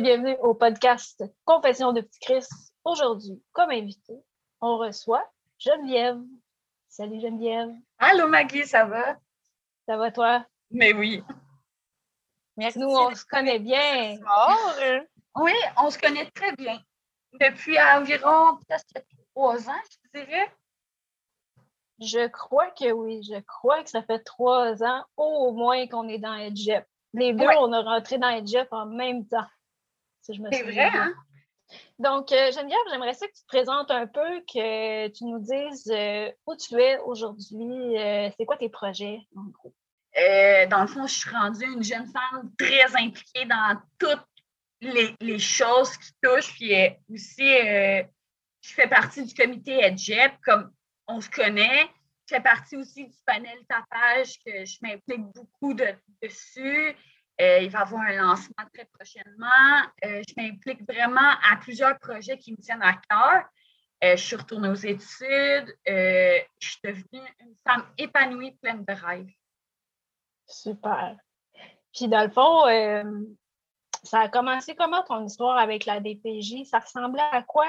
Et bienvenue au podcast Confession de Petit Chris. Aujourd'hui, comme invité, on reçoit Geneviève. Salut Geneviève. Allô Maggie, ça va? Ça va toi? Mais oui. Merci. Nous, on se connaît bien. Oui, on se connaît très bien. Depuis environ peut-être trois ans, je dirais. Je crois que oui. Je crois que ça fait trois ans au moins qu'on est dans EdGep. Les deux, on a rentré dans EdGep en même temps. Si C'est vrai, hein? Donc, euh, Geneviève, j'aimerais ça que tu te présentes un peu, que tu nous dises euh, où tu es aujourd'hui, euh, c'est quoi tes projets, en gros? dans le fond, je suis rendue une jeune femme très impliquée dans toutes les, choses qui touchent. Puis aussi, je fais partie du comité EdGep, comme on se connaît. Je fais partie aussi du panel tapage que je m'implique beaucoup dessus. Euh, il va y avoir un lancement très prochainement. Euh, je m'implique vraiment à plusieurs projets qui me tiennent à cœur. Euh, je suis retournée aux études. je suis devenue une femme épanouie, pleine de rêves. Super. Puis, dans le fond, ça a commencé comment ton histoire avec la DPJ? Ça ressemblait à quoi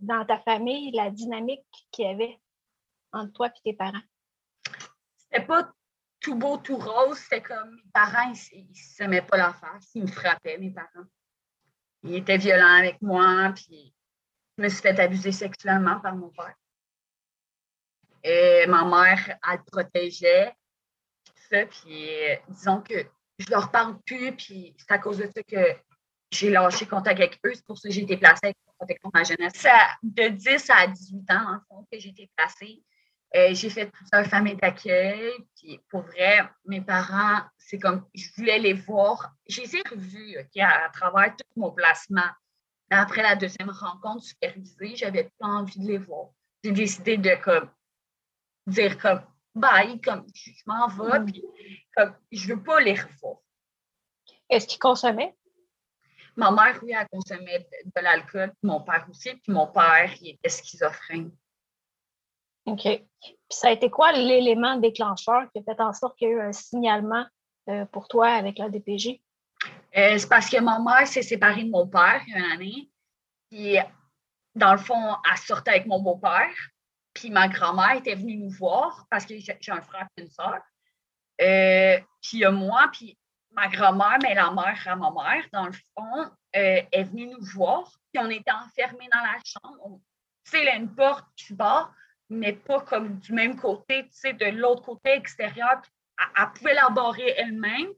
dans ta famille, la dynamique qu'il y avait entre toi et tes parents? C'était pas tout beau, tout rose. C'était comme mes parents, ils ne s'aimaient pas la face. Ils me frappaient, mes parents. Ils étaient violents avec moi, puis je me suis fait abuser sexuellement par mon père. Et ma mère, elle protégeait, tout ça, puis euh, disons que je leur parle plus, puis c'est à cause de ça que j'ai lâché contact avec eux. C'est pour ça que j'ai été placée avec Protection de ma jeunesse. Ça, de 10 à 18 ans, en fond, que j'ai été placée. Euh, j'ai fait plusieurs familles d'accueil. Puis pour vrai, mes parents, c'est comme je voulais les voir. Je les ai revus à, travers tout mon placement. Après la deuxième rencontre supervisée, j'avais pas envie de les voir. J'ai décidé de comme dire comme bye, comme je, m'en vais, mm. puis comme je veux pas les revoir. Est-ce qu'ils consommaient? Ma mère, oui, elle consommait de, de l'alcool, mon père aussi, puis mon père, il était schizophrène. OK. Puis ça a été quoi l'élément déclencheur qui a fait en sorte qu'il y a eu un signalement euh, pour toi avec la DPJ? Euh, c'est parce que ma mère s'est séparée de mon père il y a une année. Puis, dans le fond, elle sortait avec mon beau-père. Puis ma grand-mère était venue nous voir parce que j'ai un frère et une soeur. Euh, puis moi, puis ma grand-mère, mais la mère à ma mère, dans le fond, est venue nous voir. Puis on était enfermés dans la chambre. Y a une porte qui bat mais pas comme du même côté, tu sais, de l'autre côté extérieur. Elle, pouvait l'embarrer elle-même.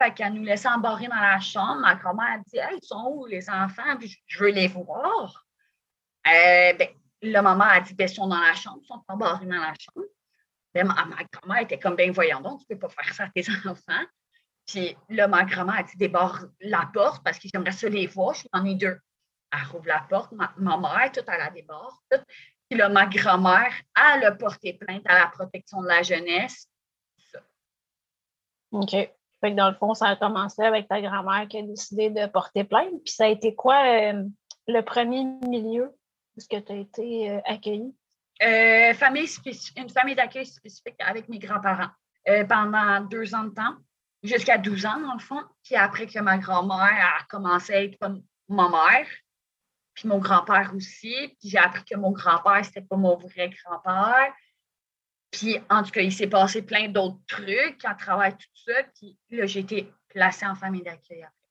Fait qu'elle nous laissait embarrer dans la chambre. Ma grand-mère a dit Hey, ils sont où les enfants? je veux les voir. Euh, ben, la maman a dit ben, Ils sont dans la chambre, ils sont embarrés dans la chambre. Ben, ma, grand-mère était comme ben voyons donc, tu ne peux pas faire ça à tes enfants. Puis là, ma grand-mère a dit débarre la porte parce que j'aimerais ça les voir. Je en ai deux. Elle rouvre la porte, ma, mère, tout à la déborde. Puis là, ma grand-mère, elle a porté plainte à la protection de la jeunesse. OK. Fait que dans le fond, ça a commencé avec ta grand-mère qui a décidé de porter plainte. Puis ça a été quoi euh, le premier milieu où tu as été euh, accueillie? Euh, famille une famille d'accueil spécifique avec mes grands-parents pendant deux ans de temps, jusqu'à 12 ans dans le fond. Puis après que ma grand-mère a commencé à être comme ma mère, puis mon grand-père aussi. Puis j'ai appris que mon grand-père, c'était pas mon vrai grand-père. Puis en tout cas, il s'est passé plein d'autres trucs à travers tout ça. Puis là, j'ai été placée en famille d'accueil après.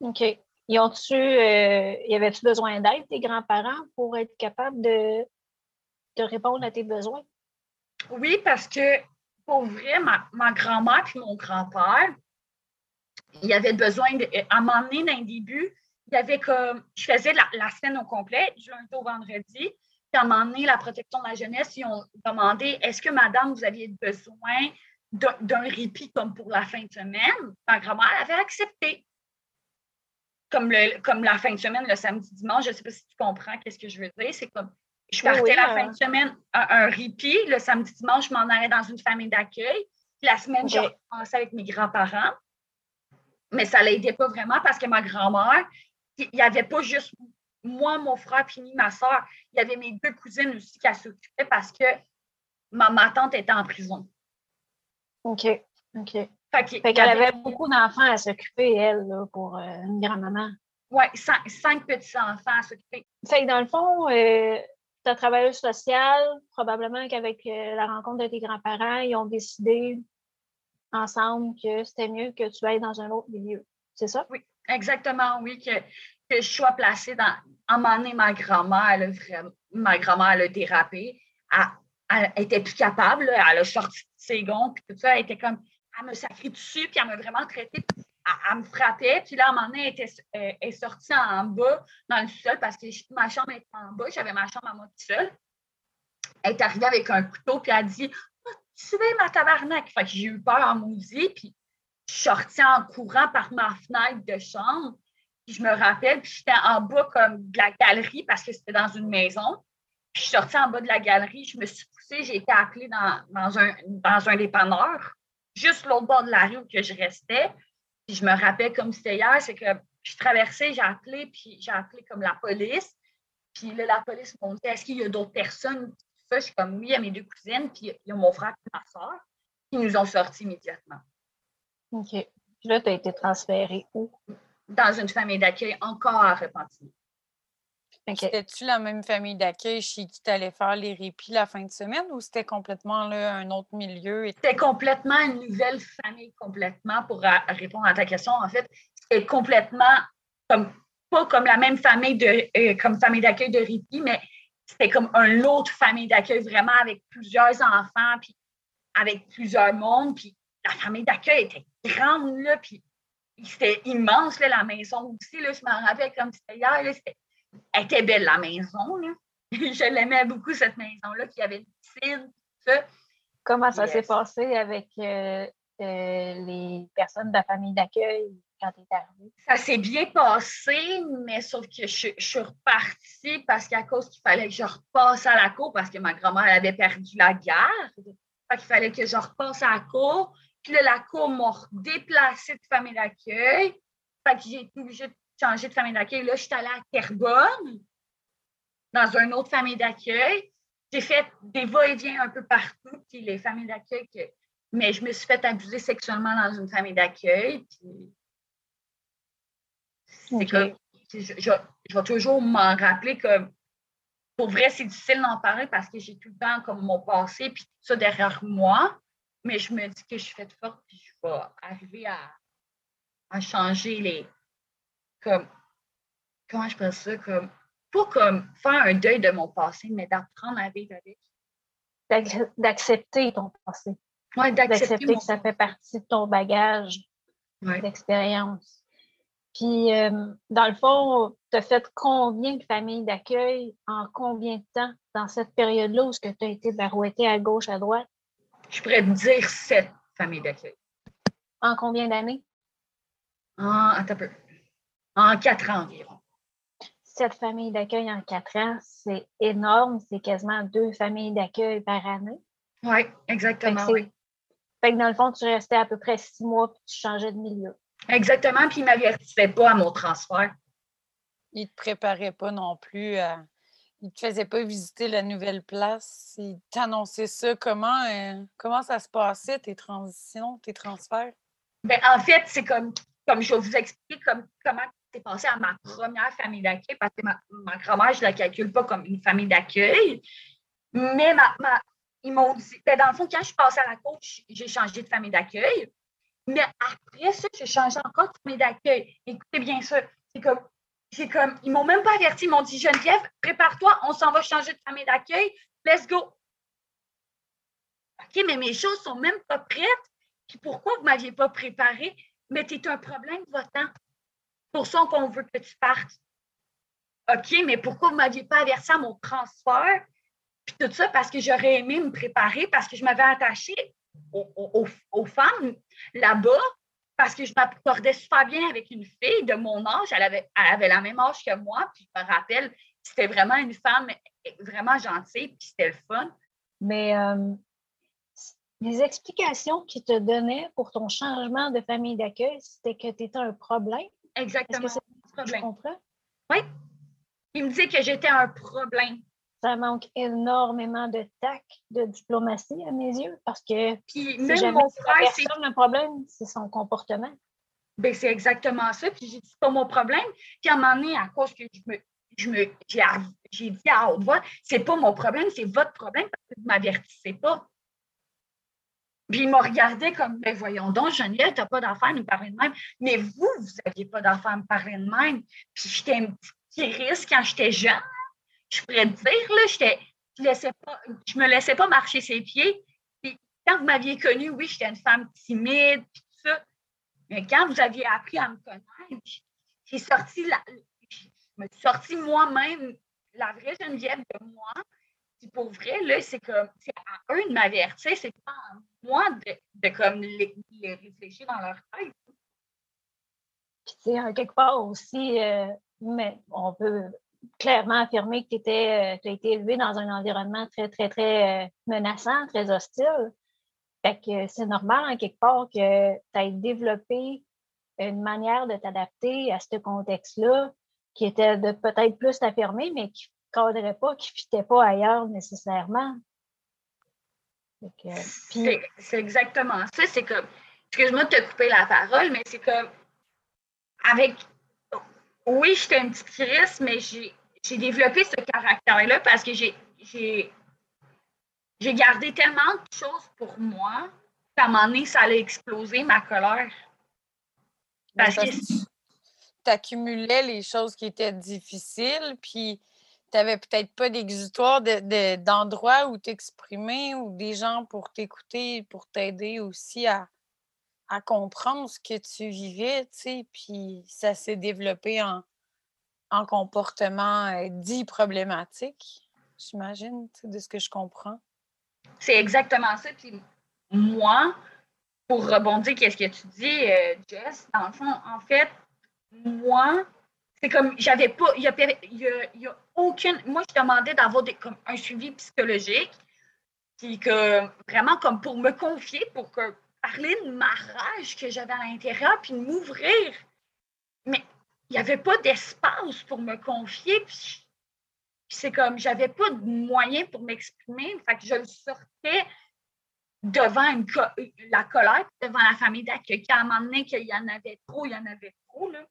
OK. Y ont-tu, euh, y avait-tu besoin d'aide, tes grands-parents, pour être capable de, de répondre à tes besoins? Oui, parce que pour vrai, ma, ma grand-mère et mon grand-père, il avait besoin de. À dans le début, il y avait comme, je faisais la, semaine au complet, du lundi au vendredi. Puis à un moment donné, la protection de la jeunesse, ils ont demandé est-ce que madame, vous aviez besoin d'un répit comme pour la fin de semaine? Ma grand-mère avait accepté. Comme, le, comme la fin de semaine, le samedi, dimanche, je ne sais pas si tu comprends qu'est-ce que je veux dire. C'est comme je partais la fin de semaine, un, un répit. Le samedi, dimanche, je m'en allais dans une famille d'accueil. La semaine, j'ai commencé avec mes grands-parents. Mais ça ne l'aidait pas vraiment parce que ma grand-mère, il n'y avait pas juste moi, mon frère, puis ma soeur. Il y avait mes deux cousines aussi qui s'occupaient parce que ma, tante était en prison. OK. OK. Fait qu'elle avait beaucoup d'enfants à s'occuper, elle, pour euh, une grand-maman. Oui, cinq, petits-enfants à s'occuper. Fait que dans le fond, euh, ta travailleuse sociale, probablement qu'avec euh, la rencontre de tes grands-parents, ils ont décidé ensemble que c'était mieux que tu ailles dans un autre milieu. C'est ça? Oui, exactement, oui, que, que je sois placée dans. À un moment donné, ma grand-mère, ma grand-mère, elle a dérapé. Elle, était plus capable, elle a sorti ses gonds, puis tout ça, elle était comme elle me sacrait dessus, puis elle m'a vraiment traité. Elle, me frappait. Puis là, à un moment donné, elle, était, est sortie en bas dans le sol parce que ma chambre était en bas. J'avais ma chambre à moi toute seule. Elle est arrivée avec un couteau, puis elle a dit oh, Tu veux ma tabarnak j'ai eu peur en maudit, puis je sortie en courant par ma fenêtre de chambre. Puis je me rappelle, puis j'étais en bas comme de la galerie parce que c'était dans une maison. Puis je suis sortie en bas de la galerie, je me suis poussée, j'ai été appelée dans, dans, un, dans un dépanneur juste l'autre bord de la rue où que je restais. Puis je me rappelle comme c'était hier, c'est que je traversais, j'ai appelé, puis j'ai appelé comme la police. Puis là, la police m'a dit Est-ce qu'il y a d'autres personnes Je suis comme Oui, il y a mes deux cousines, puis il y a mon frère et ma soeur. qui nous ont sortis immédiatement. OK. Puis là, tu as été transféré où? Dans une famille d'accueil encore à Repentigny. C'était-tu la même famille d'accueil chez qui tu allais faire les répits la fin de semaine ou c'était complètement là, un autre milieu? C'était complètement une nouvelle famille, complètement, pour répondre à ta question. En fait, c'était complètement comme pas comme la même famille de euh, comme famille d'accueil de répit, mais c'était comme un autre famille d'accueil vraiment avec plusieurs enfants, puis avec plusieurs mondes. Puis la famille d'accueil était grande, là, puis c'était immense, là, la maison aussi. Là, je m'en rappelle comme c'était hier. C'était elle était belle, la maison. Là. je l'aimais beaucoup, cette maison-là, qui avait une piscine, tout ça. Comment ça s'est passé avec euh, euh, les personnes de la famille d'accueil quand tu es arrivée? Ça s'est bien passé, mais sauf que je, suis repartie parce qu'à cause qu'il fallait que je repasse à la cour parce que ma grand-mère avait perdu la guerre. Fait qu'il fallait que je repasse à la cour. Puis là, la cour m'a déplacée de famille d'accueil. Fait que j'ai été obligée de changé de famille d'accueil. Là, je suis allée à Terrebonne, dans une autre famille d'accueil. J'ai fait des va-et-vient un peu partout, puis les familles d'accueil, mais je me suis fait abuser sexuellement dans une famille d'accueil. C'est que je, vais toujours m'en rappeler que pour vrai, c'est difficile d'en parler parce que j'ai tout le temps comme mon passé puis tout ça derrière moi. Mais je me dis que je suis faite forte puis je vais arriver à, à changer les, comme, comment je pense ça, comme, pas comme faire un deuil de mon passé, mais d'apprendre à vivre avec. D'accepter ton passé. Oui, d'accepter que ça fait partie de ton bagage d'expérience. Puis, euh, dans le fond, tu as fait combien de familles d'accueil en combien de temps dans cette période-là où tu as été barouetté à gauche, à droite? Je pourrais te dire sept familles d'accueil. En combien d'années? Attends un peu en quatre ans environ. Cette famille d'accueil en quatre ans, c'est énorme. C'est quasiment deux familles d'accueil par année. Oui, exactement. Fait que, oui. fait que dans le fond, tu restais à peu près six mois puis tu changeais de milieu. Exactement, puis il ne m'avertissait pas à mon transfert. Il ne te préparait pas non plus à. Il ne te faisait pas visiter la nouvelle place. Il t'annonçait ça. Comment, euh, comment ça se passait, tes transitions, tes transferts? Ben, en fait, c'est comme, comme je vais vous expliquer comme, comment c'est passé à ma première famille d'accueil parce que ma, grand-mère, je ne la calcule pas comme une famille d'accueil. Mais ma, ils m'ont dit, ben, dans le fond, quand je suis passée à la coach, j'ai changé de famille d'accueil. Mais après ça, j'ai changé encore de famille d'accueil. Écoutez bien ça. C'est comme, c'est comme, ils m'ont même pas averti. Ils m'ont dit, Geneviève, prépare-toi, on s'en va changer de famille d'accueil. Let's go. OK, mais mes choses sont même pas prêtes. Puis pourquoi vous ne m'aviez pas préparé? Mais tu es un problème votant pour ça qu'on veut que tu partes. OK, mais pourquoi vous ne m'aviez pas averti à mon transfert? Puis tout ça, parce que j'aurais aimé me préparer, parce que je m'avais attachée aux, femmes là-bas, parce que je m'accordais super bien avec une fille de mon âge. Elle avait, elle avait la même âge que moi, puis je me rappelle, c'était vraiment une femme vraiment gentille, puis c'était le fun. Mais euh, les explications qu'il te donnait pour ton changement de famille d'accueil, c'était que tu étais un problème Exactement. Est-ce que c'est un problème? comprends? Oui. Il me disait que j'étais un problème. Ça manque énormément de tact, de diplomatie à mes yeux, parce que Puis même jamais mon frère, c'est le problème, c'est son comportement. Ben, c'est exactement ça. Puis j'ai dit, c'est pas mon problème. Puis à un moment donné, à cause que je me, je me, j'ai, dit à haute voix, c'est pas mon problème, c'est votre problème parce que vous m'avertissez pas. Puis il m'a regardé comme, ben voyons donc, Geneviève, t'as pas d'affaire à nous parler de même. Mais vous, vous aviez pas d'affaire à me parler de même. Puis j'étais un petit risque quand j'étais jeune. Je pourrais te dire, là, je laissais pas, je me laissais pas marcher ses pieds. Puis quand vous m'aviez connue, oui, j'étais une femme timide, puis tout ça. Mais quand vous aviez appris à me connaître, j'ai sorti la, je me suis sorti moi-même la vraie Geneviève de moi. Puis pour vrai, là, c'est comme c'est à eux de m'avertir, c'est pas à moi de, de comme les, les réfléchir dans leur tête. Puis, tu sais, quelque part aussi, euh, mais on peut clairement affirmer que tu as été élevé dans un environnement très, très, très euh, menaçant, très hostile. Fait que c'est normal, en quelque part, que tu aies développé une manière de t'adapter à ce contexte-là qui était de peut-être plus t'affirmer, mais qui ne cadrait pas, qui ne fitait pas ailleurs nécessairement. C'est c'est exactement ça. C'est comme, excuse-moi de te couper la parole, mais c'est comme, avec, oui, j'étais une petite crise, mais j'ai développé ce caractère-là parce que j'ai gardé tellement de choses pour moi qu'à un moment donné, ça allait exploser ma colère. Parce que tu accumulais les choses qui étaient difficiles, puis tu n'avais peut-être pas d'exutoire de- de- d'endroits où t'exprimer ou des gens pour t'écouter, pour t'aider aussi à, à comprendre ce que tu vivais, tu sais, puis ça s'est développé en, en comportement euh, dit problématique, j'imagine, de ce que je comprends. C'est exactement ça. Puis moi, pour rebondir, qu'est-ce que tu dis, euh, Jess, dans le fond, en fait, moi, c'est comme, j'avais pas, il y a, y a- y a aucune, moi, je demandais d'avoir des, comme un suivi psychologique, puis que vraiment comme pour me confier, pour que, parler de ma rage que j'avais à l'intérieur, puis de m'ouvrir. Mais il n'y avait pas d'espace pour me confier, puis c'est comme, j'avais pas de moyens pour m'exprimer. Fait que je le sortais devant une co- la colère, devant la famille d'accueil. Qu'à un moment donné, qu'il y en avait trop, il y en avait trop, là.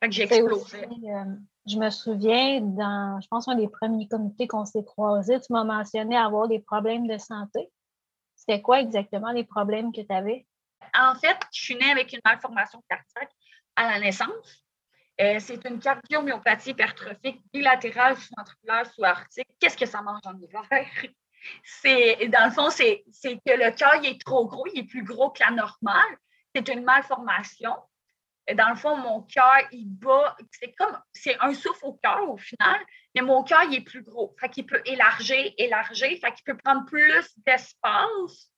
Fait que j'explosais. aussi, euh, je me souviens, dans, je pense, un des premiers comités qu'on s'est croisés, tu m'as mentionné avoir des problèmes de santé. C'était quoi exactement les problèmes que tu avais? En fait, je suis née avec une malformation cardiaque à la naissance. Euh, c'est une cardiomyopathie hypertrophique bilatérale sous-ventriculaire sous-aortique. Qu'est-ce que ça mange en hiver? C'est, dans le fond, c'est, que le cœur est trop gros, il est plus gros que la normale. C'est une malformation. Dans le fond, mon cœur, il bat. C'est comme, c'est un souffle au cœur au final, mais mon cœur, il est plus gros. Fait qu'il peut élargir, élargir, fait qu'il peut prendre plus d'espace.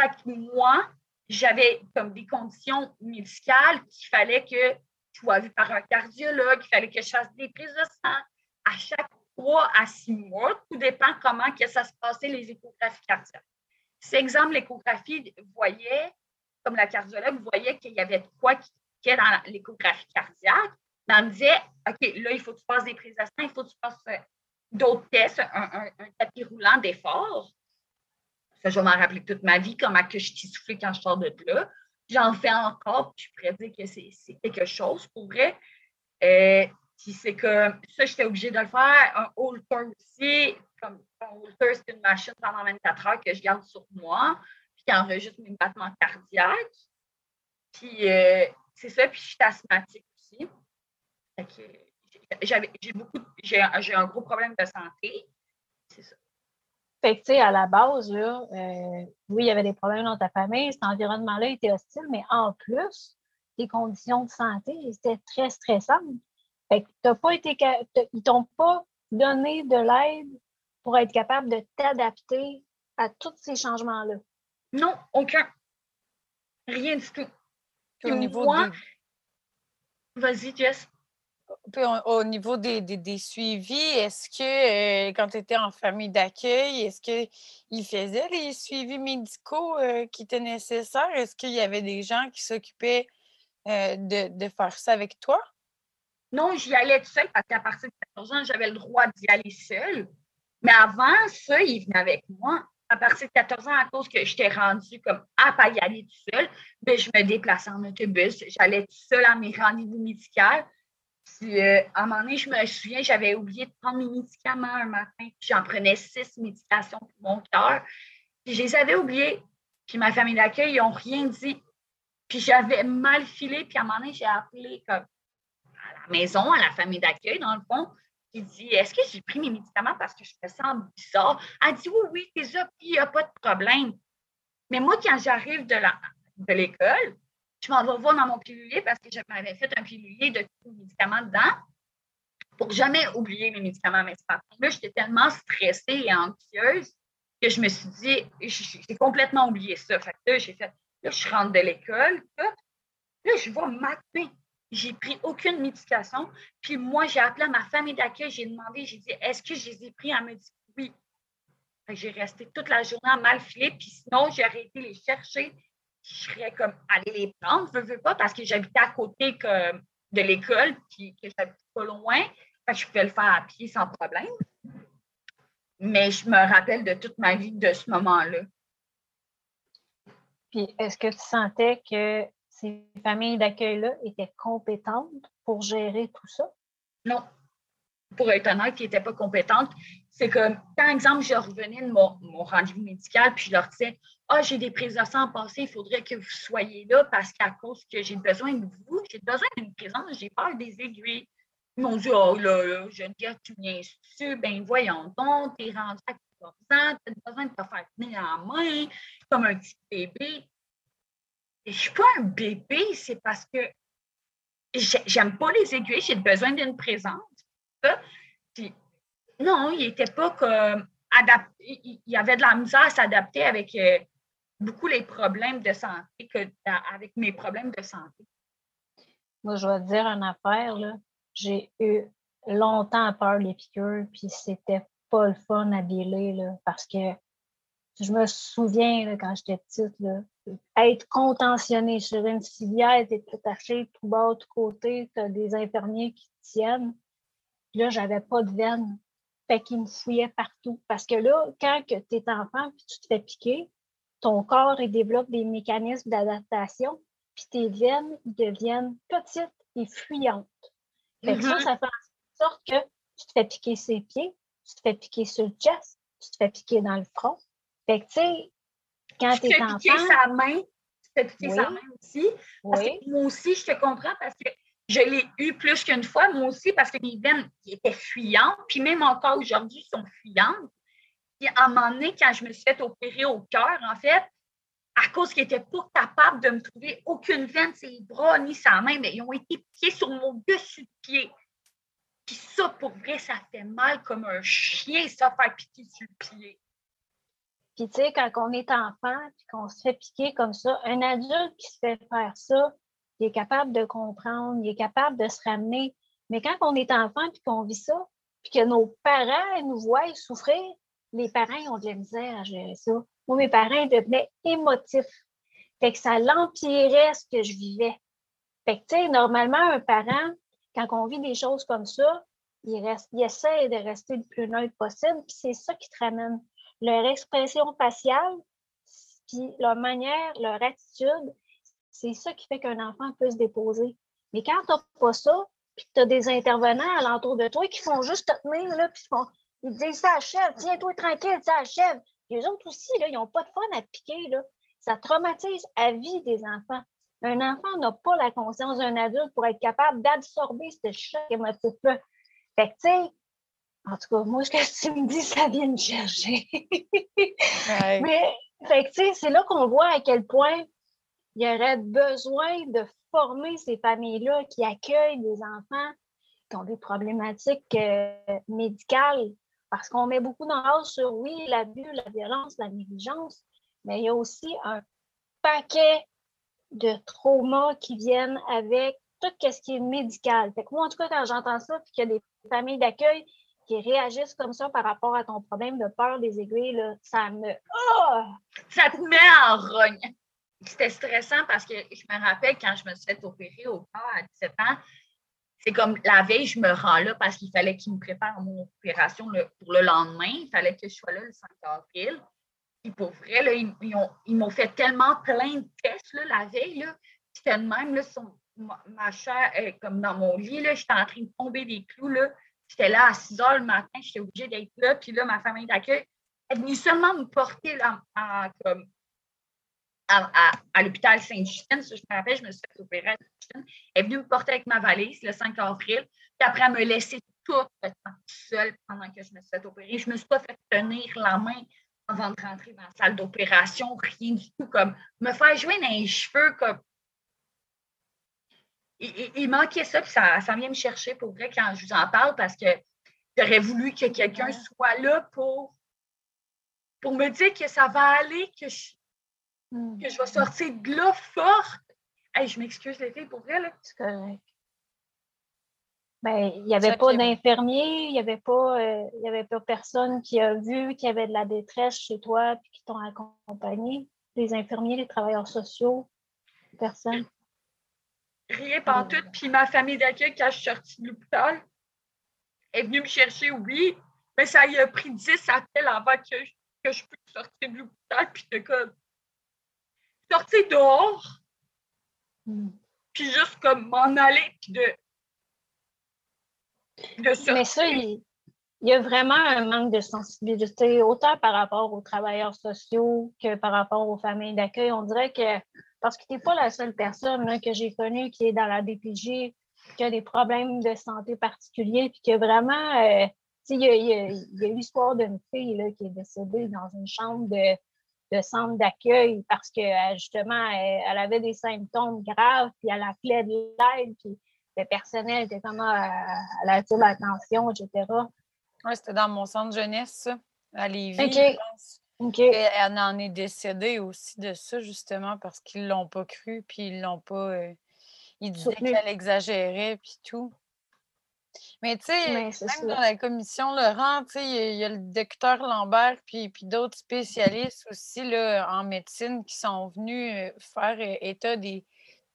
Fait que moi, j'avais comme des conditions médicales qu'il fallait que je sois vue par un cardiologue, il fallait que je fasse des prises de sang à chaque trois à six mois. Tout dépend comment que ça se passait, les échographies cardiaques. Si, exemple, l'échographie voyait, comme la cardiologue voyait qu'il y avait quoi qui dans l'échographie cardiaque, elle me disait, OK, là, il faut que tu fasses des prises de sang, il faut que tu fasses euh, d'autres tests, un, un- tapis roulant d'effort. Ça, je vais m'en rappeler toute ma vie, comment que je t'ai soufflé quand je sors de là. J'en fais encore, puis je pourrais dire que c'est quelque chose pour vrai. Euh, puis c'est comme ça, j'étais obligée de le faire. Un holter aussi, comme un holter, c'est une machine pendant 24 heures que je garde sur moi, puis qui enregistre mes battements cardiaques. Puis euh, c'est ça, puis je suis asthmatique aussi. J'ai- j'avais- j'ai beaucoup, j'ai un, j'ai un gros problème de santé. C'est ça. Fait que, tu sais, à la base, là, euh, oui, il y avait des problèmes dans ta famille, cet environnement-là était hostile, mais en plus, tes conditions de santé étaient très stressantes. Fait que t'as pas été, ils t'ont pas donné de l'aide pour être capable de t'adapter à tous ces changements-là. Non, aucun. Rien du tout. Puis au niveau moi- des- Vas-y, Jess. Puis au, au niveau des, suivis, est-ce que euh, quand tu étais en famille d'accueil, est-ce qu'ils faisaient les suivis médicaux euh, qui étaient nécessaires? Est-ce qu'il y avait des gens qui s'occupaient euh, de, faire ça avec toi? Non, j'y allais tout seul parce qu'à partir de 14 ans, j'avais le droit d'y aller seule. Mais avant ça, il venait avec moi. À partir de 14 ans, à cause que j'étais rendue comme à y aller tout seul, mais ben, je me déplaçais en autobus. J'allais tout seul à mes rendez-vous médicaux. Puis, euh, à un moment donné, je me souviens, j'avais oublié de prendre mes médicaments un matin. Puis, j'en prenais six médications pour mon cœur. Puis, je les avais oubliés. Puis, ma famille d'accueil, ils n'ont rien dit. Puis, j'avais mal filé. Puis, à un moment donné, j'ai appelé comme à la maison, à la famille d'accueil, dans le fond. J'ai dit Est-ce que j'ai pris mes médicaments parce que je me sens bizarre Elle dit Oui, oui, t'es là, puis il n'y a pas de problème. Mais moi, quand j'arrive de l'école, je m'en vais voir dans mon pilulier parce que je m'avais fait un pilulier de tous les médicaments dedans pour jamais oublier mes médicaments. Mais là, j'étais tellement stressée et anxieuse que je me suis dit, j'ai complètement oublié ça. Fait que là, j'ai fait, là, je rentre de l'école, là, je vois matin. J'ai pris aucune médication. Puis moi, j'ai appelé à ma famille d'accueil, j'ai demandé, j'ai dit, est-ce que je les ai pris? Elle me dit oui. J'ai resté toute la journée à mal filer, puis sinon, j'ai arrêté les chercher je serais comme aller les prendre, je veux pas, parce que j'habitais à côté de l'école, puis que j'habitais pas loin. je pouvais le faire à pied sans problème. Mais je me rappelle de toute ma vie de ce moment-là. Puis est-ce que tu sentais que ces familles d'accueil-là étaient compétentes pour gérer tout ça? Non. Pour être honnête, ils n'étaient pas compétentes. C'est comme, par exemple, je revenais de mon, rendez-vous médical, puis je leur disais ah, j'ai des prises de sang il faudrait que vous soyez là parce qu'à cause que j'ai besoin de vous, j'ai besoin d'une présence, j'ai peur des aiguilles. Ils m'ont dit, oh là, là, Geneviève, tu viens dessus, ben voyons donc, t'es rendu à 14 ans, t'as besoin de te faire tenir la main comme un petit bébé. Je suis pas un bébé, c'est parce que j'aime pas les aiguilles, j'ai besoin d'une présence. Non, il n'était pas comme adapté, il y avait de la misère à s'adapter avec euh, beaucoup les problèmes de santé que avec mes problèmes de santé. Moi, je vais te dire une affaire. J'ai eu longtemps peur des piqûres, puis c'était pas le fun à là, parce que je me souviens, quand j'étais petite, être contentionnée sur une civière, t'es attaché tout bas, tout côté, tu as des infirmiers qui te tiennent. Puis là, j'avais pas de veine. Fait qu'il me fouillait partout. Parce que là, quand tu es enfant et tu te fais piquer, ton corps il développe des mécanismes d'adaptation, puis tes veines deviennent petites et fuyantes. Fait que ça, mm-hmm. ça fait en sorte que tu te fais piquer ses pieds, tu te fais piquer sur le chest, tu te fais piquer dans le front. Fait que, tu sais, quand tu es enfant... Tu piquer sa main, tu te fais piquer sa main aussi. Parce que moi aussi, je te comprends parce que je l'ai eu plus qu'une fois, moi aussi, parce que mes veines étaient fuyantes, puis même encore aujourd'hui, sont fuyantes. Puis à un moment donné, quand je me suis fait opérer au cœur, en fait, à cause qu'ils n'étaient pas capables de me trouver aucune veine, ses bras ni sa main, mais ils ont été piqués sur mon dessus de pied. Puis ça, pour vrai, ça fait mal comme un chien, ça, faire piquer sur le pied. Puis tu sais, quand on est enfant, puis qu'on se fait piquer comme ça, un adulte qui se fait faire ça, il est capable de comprendre, il est capable de se ramener. Mais quand on est enfant et qu'on vit ça, puis que nos parents nous voient souffrir, les parents ont de la misère à gérer ça. Moi, mes parents devenaient émotifs. Fait que ça l'empirait ce que je vivais. Fait que, tu sais, normalement, un parent, quand on vit des choses comme ça, il, reste, il essaie de rester le plus neutre possible, puis c'est ça qui te ramène. Leur expression faciale, puis leur manière, leur attitude, c'est ça qui fait qu'un enfant peut se déposer. Mais quand tu n'as pas ça, puis tu as des intervenants alentour de toi qui font juste te tenir, là, puis ils disent ça achève, tiens-toi tranquille, ça achève. Les autres aussi, là, ils n'ont pas de fun à piquer. Là. Ça traumatise à vie des enfants. Un enfant n'a pas la conscience d'un adulte pour être capable d'absorber ce choc émotif-là. Fait que, tu sais, en tout cas, moi, ce que tu me dis, ça vient me chercher. Mais, fait que, tu sais, c'est là qu'on voit à quel point il y aurait besoin de former ces familles-là qui accueillent des enfants qui ont des problématiques euh, médicales, parce qu'on met beaucoup d'emphase sur, oui, l'abus, la violence, la négligence, mais il y a aussi un paquet de traumas qui viennent avec tout ce qui est médical. Moi, en tout cas, quand j'entends ça, puis qu'il y a des familles d'accueil qui réagissent comme ça par rapport à ton problème de peur des aiguilles, ça me... Oh! Ça te met en rogne c'était stressant parce que je me rappelle quand je me suis fait opérer au corps à 17 ans, c'est comme la veille, je me rends là parce qu'il fallait qu'ils me préparent mon opération pour le lendemain. Il fallait que je sois là le 5 avril. Puis pour vrai, là, ils, m'ont fait tellement plein de tests là, la veille. C'était de même, là, ma, chair, comme dans mon lit, j'étais en train de tomber des clous. J'étais là à 6 heures le matin, j'étais obligée d'être là. Puis là, ma famille d'accueil est venue seulement me porter là, comme à, l'hôpital Saint-Justine. Je me rappelle, je me suis fait opérer à Saint-Justine. Elle est venue me porter avec ma valise le 5 avril. Puis après, elle me laissait tout le temps seule pendant que je me suis fait opérer. Je ne me suis pas fait tenir la main avant de rentrer dans la salle d'opération, rien du tout. Comme me faire jouer dans les cheveux, comme. Il, manquait ça, puis ça, ça vient me chercher pour vrai quand je vous en parle parce que j'aurais voulu que quelqu'un soit là pour, pour me dire que ça va aller, que je, Hmm. que je vais sortir de là fort. Hey, je m'excuse les filles pour vrai, là. C'est correct. Ben, il n'y avait pas d'infirmier, il n'y avait pas, euh, il y avait pas personne qui a vu qu'il y avait de la détresse chez toi et qui t'ont accompagné. Les infirmiers, les travailleurs sociaux, personne. Rien pas tout. Puis ma famille d'accueil, quand je suis sortie de l'hôpital, est venue me chercher, oui, mais ça y a pris 10 appels avant que, que je puisse sortir de l'hôpital. Puis de comme, sortir dehors, hmm. puis juste comme m'en aller, puis de, de sortir. Mais ça, il, y a vraiment un manque de sensibilité, autant par rapport aux travailleurs sociaux que par rapport aux familles d'accueil. On dirait que, parce que tu n'es pas la seule personne que j'ai connue qui est dans la DPJ, qui a des problèmes de santé particuliers, puis que vraiment, euh, il y, a, a, eu l'histoire d'une fille là, qui est décédée dans une chambre de de centre d'accueil parce que euh, justement, elle, avait des symptômes graves, puis elle appelait de l'aide, puis le personnel était comment elle attire l'attention, etc. Oui, c'était dans mon centre jeunesse, à Lévis. Je pense. Elle en est décédée aussi de ça, justement, parce qu'ils ne l'ont pas cru, puis ils l'ont pas. Euh, ils disaient qu'elle exagérait, puis tout. Mais tu sais, même dans la commission Laurent, tu sais, il y, a le docteur Lambert puis, puis d'autres spécialistes aussi là, en médecine qui sont venus euh, faire euh, état des,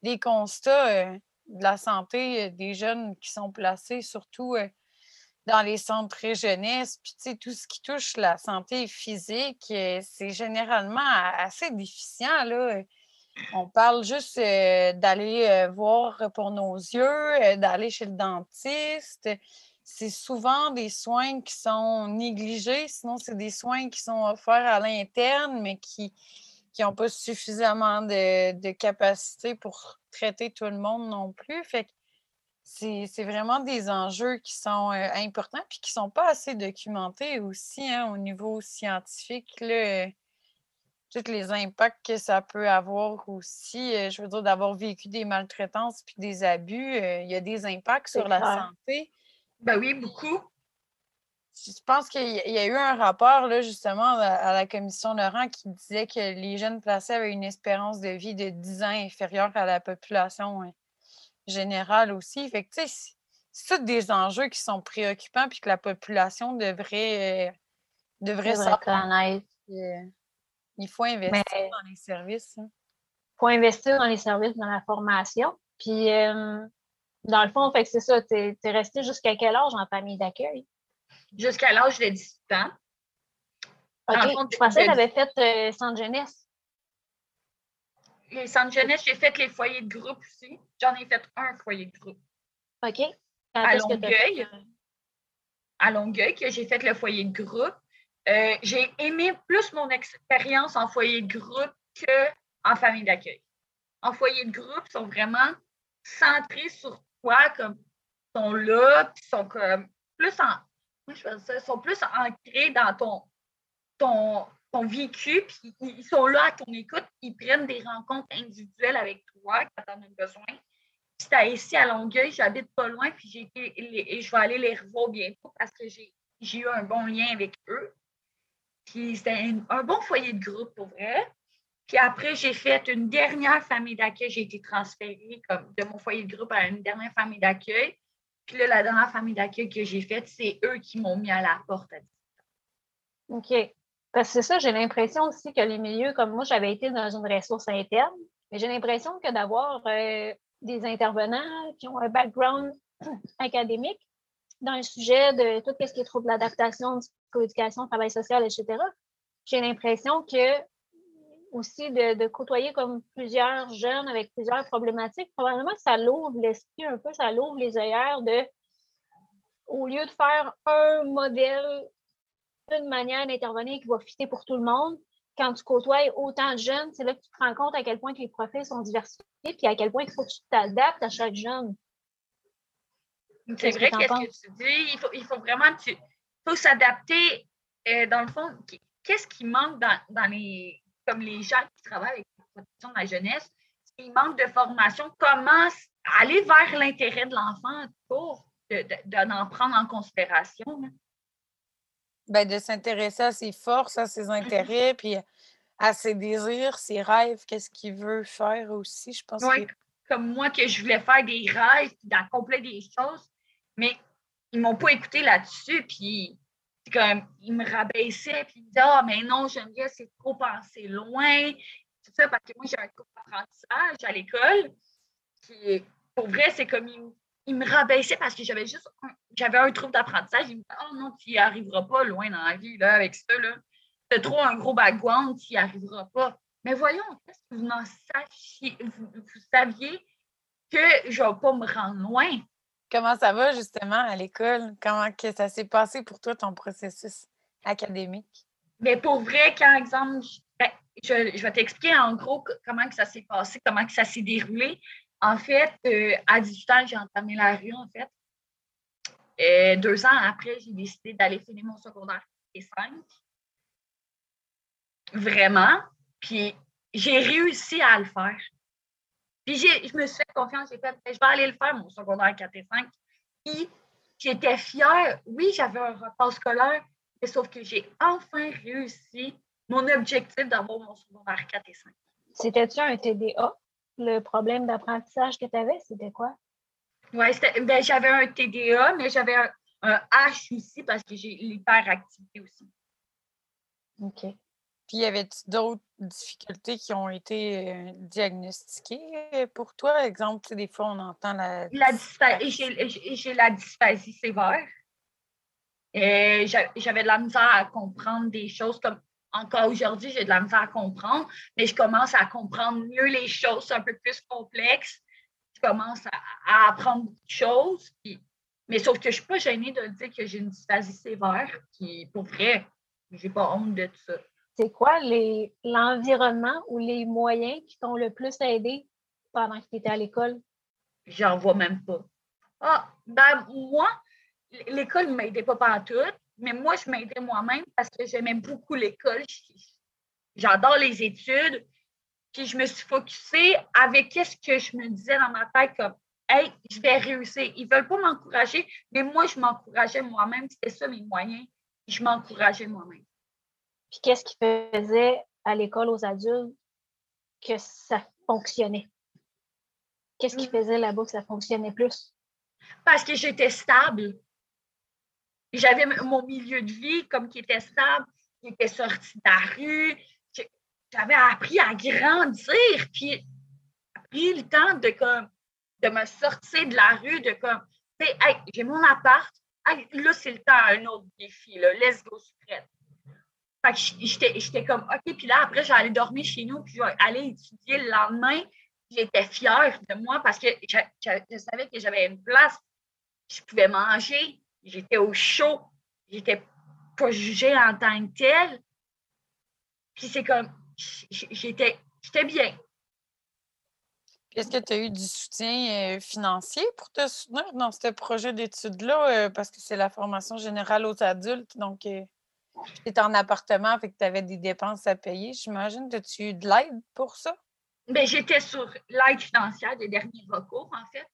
des constats euh, de la santé des jeunes qui sont placés, surtout dans les centres jeunesse. Puis tu sais, tout ce qui touche la santé physique, c'est généralement assez déficient. Là on parle juste euh, d'aller euh, voir pour nos yeux, euh, d'aller chez le dentiste. C'est souvent des soins qui sont négligés, sinon c'est des soins qui sont offerts à l'interne, mais qui n'ont pas suffisamment de, de, capacité pour traiter tout le monde non plus. Fait c'est vraiment des enjeux qui sont importants et qui ne sont pas assez documentés aussi hein, au niveau scientifique. Tous les impacts que ça peut avoir aussi. Euh, je veux dire, d'avoir vécu des maltraitances puis des abus, euh, il y a des impacts sur la santé. Ben oui, beaucoup. Je pense qu'il y a eu un rapport, là, justement, à la commission Laurent qui disait que les jeunes placés avaient une espérance de vie de 10 ans inférieure à la population hein, générale aussi. Fait que, tu sais, c'est tous des enjeux qui sont préoccupants puis que la population devrait, euh, devrait, devrait connaître. Il faut investir dans les services. Il hein. faut investir dans les services, dans la formation. Puis, euh, dans le fond, fait c'est ça, tu es, resté jusqu'à quel âge en famille d'accueil? Jusqu'à l'âge de 18 ans. OK. je pensais que tu avais fait euh, centre jeunesse? Les centres jeunesse, j'ai fait les foyers de groupe aussi. J'en ai fait un foyer de groupe. OK. à Longueuil. À Longueuil, que j'ai fait le foyer de groupe. Euh, j'ai aimé plus mon expérience en foyer de groupe qu'en famille d'accueil. En foyer de groupe, ils sont vraiment centrés sur toi, comme ils sont là, puis sont comme plus en. je sont plus ancrés dans ton, ton, ton vécu, puis ils sont là à ton écoute, ils prennent des rencontres individuelles avec toi quand tu en as besoin. Si tu ici à Longueuil, j'habite pas loin, puis j'ai et je vais aller les revoir bientôt parce que j'ai eu un bon lien avec eux. Puis c'était un, bon foyer de groupe pour vrai. Puis après, j'ai fait une dernière famille d'accueil. J'ai été transférée comme de mon foyer de groupe à une dernière famille d'accueil. Puis là, la dernière famille d'accueil que j'ai faite, c'est eux qui m'ont mis à la porte OK. Parce que c'est ça, j'ai l'impression aussi que les milieux, comme moi, j'avais été dans une ressource interne, mais j'ai l'impression que d'avoir euh, des intervenants qui ont un background académique dans le sujet de tout ce qui est trouble d'adaptation, psychoéducation, travail social, etc. J'ai l'impression que aussi de, côtoyer comme plusieurs jeunes avec plusieurs problématiques, probablement ça l'ouvre l'esprit un peu, ça l'ouvre les œillères de, au lieu de faire un modèle, une manière d'intervenir qui va fitter pour tout le monde, quand tu côtoies autant de jeunes, c'est là que tu te rends compte à quel point les profils sont diversifiés, puis à quel point il faut que tu t'adaptes à chaque jeune. C'est vrai, qu'est-ce que tu dis? Il faut, il faut vraiment il faut s'adapter. Euh, dans le fond, qu'est-ce qui manque dans, dans, les comme les gens qui travaillent avec la protection de la jeunesse, il manque de formation, comment aller vers l'intérêt de l'enfant pour d'en prendre en considération. Ben, de s'intéresser à ses forces, à ses mm-hmm. intérêts, puis à ses désirs, ses rêves, qu'est-ce qu'il veut faire aussi, je pense. Oui, comme moi, que je voulais faire des rêves, d'accomplir des choses, mais ils ne m'ont pas écouté là-dessus, puis comme, il me rabaissait, puis il me disait Ah, mais non, Geneviève, c'est trop pensé loin. C'est ça, parce que moi, j'ai un cours d'apprentissage à l'école. Qui, pour vrai, c'est comme il, me rabaissait parce que j'avais juste j'avais un trouble d'apprentissage. Il me disait Oh non, tu n'y arriveras pas loin dans la vie là, avec ça. Là. As trop un gros background, tu n'y arriveras pas. Mais voyons, qu'est-ce que vous en sachiez, vous, vous saviez que je ne vais pas me rendre loin? Comment ça va justement à l'école? Comment que ça s'est passé pour toi, ton processus académique? Mais pour vrai, quand exemple, ben, je, vais t'expliquer en gros comment que ça s'est passé, comment que ça s'est déroulé. En fait, euh, à 18 ans, j'ai entamé la rue, en fait. Et deux ans après, j'ai décidé d'aller finir mon secondaire et 5. Vraiment. Puis j'ai réussi à le faire. Puis je me suis fait confiance, j'ai fait, ben, je vais aller le faire, mon secondaire 4 et 5. Puis j'étais fière. Oui, j'avais un repas scolaire, mais sauf que j'ai enfin réussi mon objectif d'avoir mon secondaire 4 et 5. C'était-tu un TDA? Le problème d'apprentissage que tu avais, c'était quoi? Oui, ben, j'avais un TDA, mais j'avais un, un, H aussi parce que j'ai l'hyperactivité aussi. OK. Puis, y avait-tu d'autres difficultés qui ont été euh, diagnostiquées pour toi? Exemple, des fois, on entend la. la J'ai la dysphasie sévère. J'avais de la misère à comprendre des choses comme encore aujourd'hui, j'ai de la misère à comprendre, mais je commence à comprendre mieux les choses un peu plus complexes. Je commence à, apprendre beaucoup de choses. mais sauf que je ne suis pas gênée de dire que j'ai une dysphasie sévère, qui, pour vrai, je n'ai pas honte de tout ça c'est quoi l'environnement ou les moyens qui t'ont le plus aidé pendant que tu étais à l'école? J'en vois même pas. Ah, ben moi, l'école ne m'aidait pas partout, mais moi, je m'aidais moi-même parce que j'aimais beaucoup l'école. J'adore les études. Puis je me suis focusée avec qu'est-ce que je me disais dans ma tête comme Hey, je vais réussir. Ils ne veulent pas m'encourager, mais moi, je m'encourageais moi-même. C'était ça mes moyens. Je m'encourageais moi-même. Puis qu'est-ce qui faisait à l'école aux adultes? Que ça fonctionnait? Qu'est-ce qui mm. faisait là-bas que ça fonctionnait plus? Parce que j'étais stable. J'avais mon milieu de vie comme qui était stable. J'étais sortie de la rue. J'avais appris à grandir. Puis pris le temps de, comme, de me sortir de la rue, de comme, hey, j'ai mon appart. là, c'est le temps à un autre défi. Là. Let's go, secrète. Fait que j'étais comme, OK, puis là, après, j'allais dormir chez nous, puis aller étudier le lendemain. J'étais fière de moi parce que je, savais que j'avais une place, je pouvais manger, j'étais au chaud, j'étais pas jugée en tant que telle. Puis c'est comme, j'étais bien. Est-ce que tu as eu du soutien euh, financier pour te soutenir dans ce projet d'études-là? Euh, parce que c'est la formation générale aux adultes, donc euh, tu en appartement, fait que tu avais des dépenses à payer. J'imagine. As-tu eu de l'aide pour ça? Bien, j'étais sur l'aide financière des derniers recours, en fait.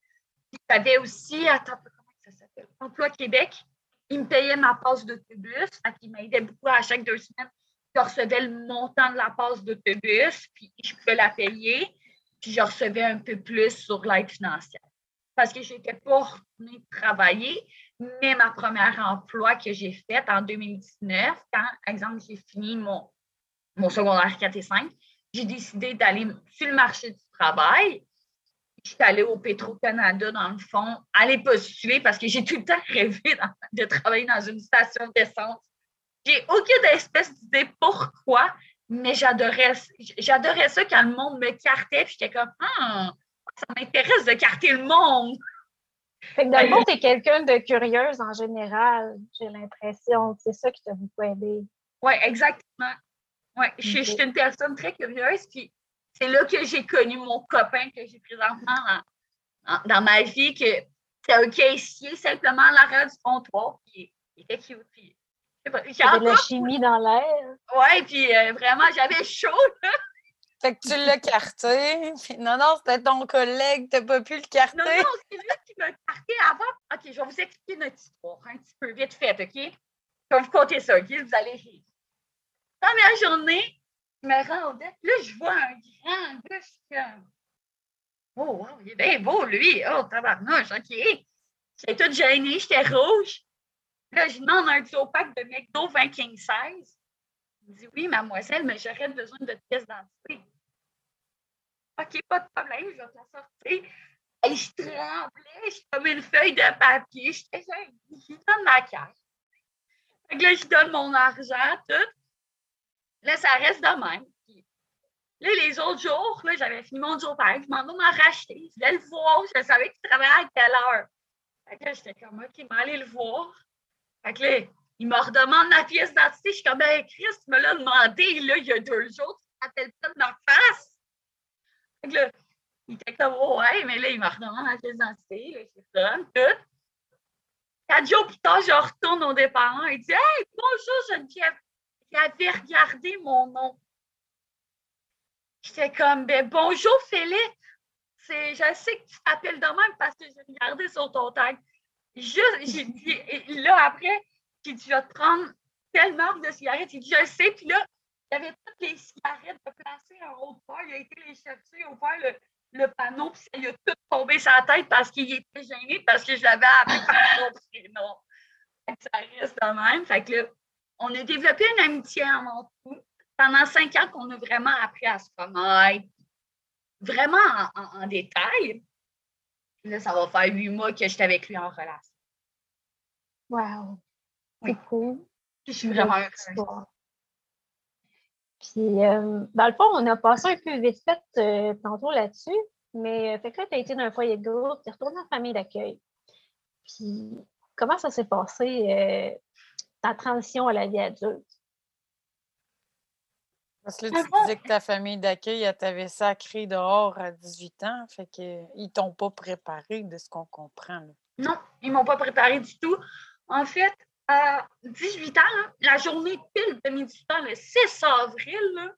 J'avais aussi, attends, comment ça s'appelle? Emploi Québec. Ils me payaient ma passe d'autobus. Ils m'aidaient beaucoup à chaque deux semaines. Je recevais le montant de la passe d'autobus, puis je pouvais la payer. Puis je recevais un peu plus sur l'aide financière. Parce que je n'étais pas retournée travailler. Mais ma première emploi que j'ai fait en 2019, quand, par exemple, j'ai fini mon, mon secondaire 4 et 5, j'ai décidé d'aller sur le marché du travail. je suis allée au Petro-Canada, dans le fond, aller postuler parce que j'ai tout le temps rêvé de travailler dans une station d'essence. J'ai aucune espèce d'idée pourquoi, mais j'adorais, j'adorais ça quand le monde me cartait, puis j'étais comme, ah, ça m'intéresse de carter le monde. Fait que dans le fond, tu es quelqu'un de curieuse en général, j'ai l'impression. C'est ça qui t'a beaucoup aidé. Oui, exactement. Ouais, je, suis une personne très curieuse, puis c'est là que j'ai connu mon copain que j'ai présentement dans, ma vie, que c'est un caissier simplement à l'arrière du comptoir, puis il était cute. Puis, avait de la chimie dans l'air. Oui, puis euh, vraiment, j'avais chaud. Là. Fait que tu l'as carté. Non, non, c'était ton collègue, t'as pas pu le carter. Non, non, c'est lui qui m'a carté avant. OK, je vais vous expliquer notre histoire un petit peu vite fait, OK? Je vais vous compter ça, OK? Vous allez rire. Première journée, je me deck. Là, je vois un grand gars, Oh, wow, il est bien beau, lui. Oh, tabarnouche, OK. J'étais toute gênée, j'étais rouge. Là, je demande un petit pack de McDo 20 King size. Il dit Oui, mademoiselle, mais j'aurais besoin de pièce d'identité. OK, pas de problème, je vais te la sortir. Et je tremblais, je comme une feuille de papier. Je je donne ma carte. Là, je donne mon argent, tout. Là, ça reste de même. là, les autres jours, là, j'avais fini mon jour pareil, je m'en vais m'en racheter. Je voulais le voir, je savais qu'il travaillait à quelle heure. Fait j'étais comme, OK, je vais aller le voir. Il me redemande ma pièce d'identité. Je suis comme, ben, Chris, tu me l'as demandé, là, il y a deux jours, tu t'appelles pas de ma face? Là, il était comme, oh, ouais, mais là, il me redemande ma pièce d'identité, je donne tout. Quatre jours plus tard, je retourne au départ. Il dit, hey, bonjour, Geneviève. Il avait regardé mon nom. J'étais comme, ben, bonjour. C'est, je sais que tu t'appelles de même parce que j'ai regardé sur ton tag. Juste, j'ai dit, là, après, dit, je vais te prendre telle marque de cigarettes. Il dit, je sais. Puis là, il y avait toutes les cigarettes de placer en haut de part. Il a été les chercher, il a ouvert le, le panneau, puis il a tout tombé sa tête parce qu'il était gêné, parce que je l'avais son prénom. Ça reste de même. Fait que là, on a développé une amitié en tout. Pendant cinq ans qu'on a vraiment appris à se connaître, vraiment en, détail. Là, ça va faire huit mois que j'étais avec lui en relation. Wow. C'est cool. je suis vraiment heureuse. Puis, euh, dans le fond, on a passé un peu vite fait euh, tantôt là-dessus, mais euh, fait que là, tu as été dans un foyer de groupe, tu es retourné en famille d'accueil. Puis, comment ça s'est passé, ta transition à la vie adulte? Parce que là, tu disais que ta famille d'accueil, elle t'avait sacré dehors à 18 ans, fait qu'ils t'ont pas préparé de ce qu'on comprend. Non, ils m'ont pas préparé du tout. En fait, à 18 ans, la journée pile de 18 ans, le 6 avril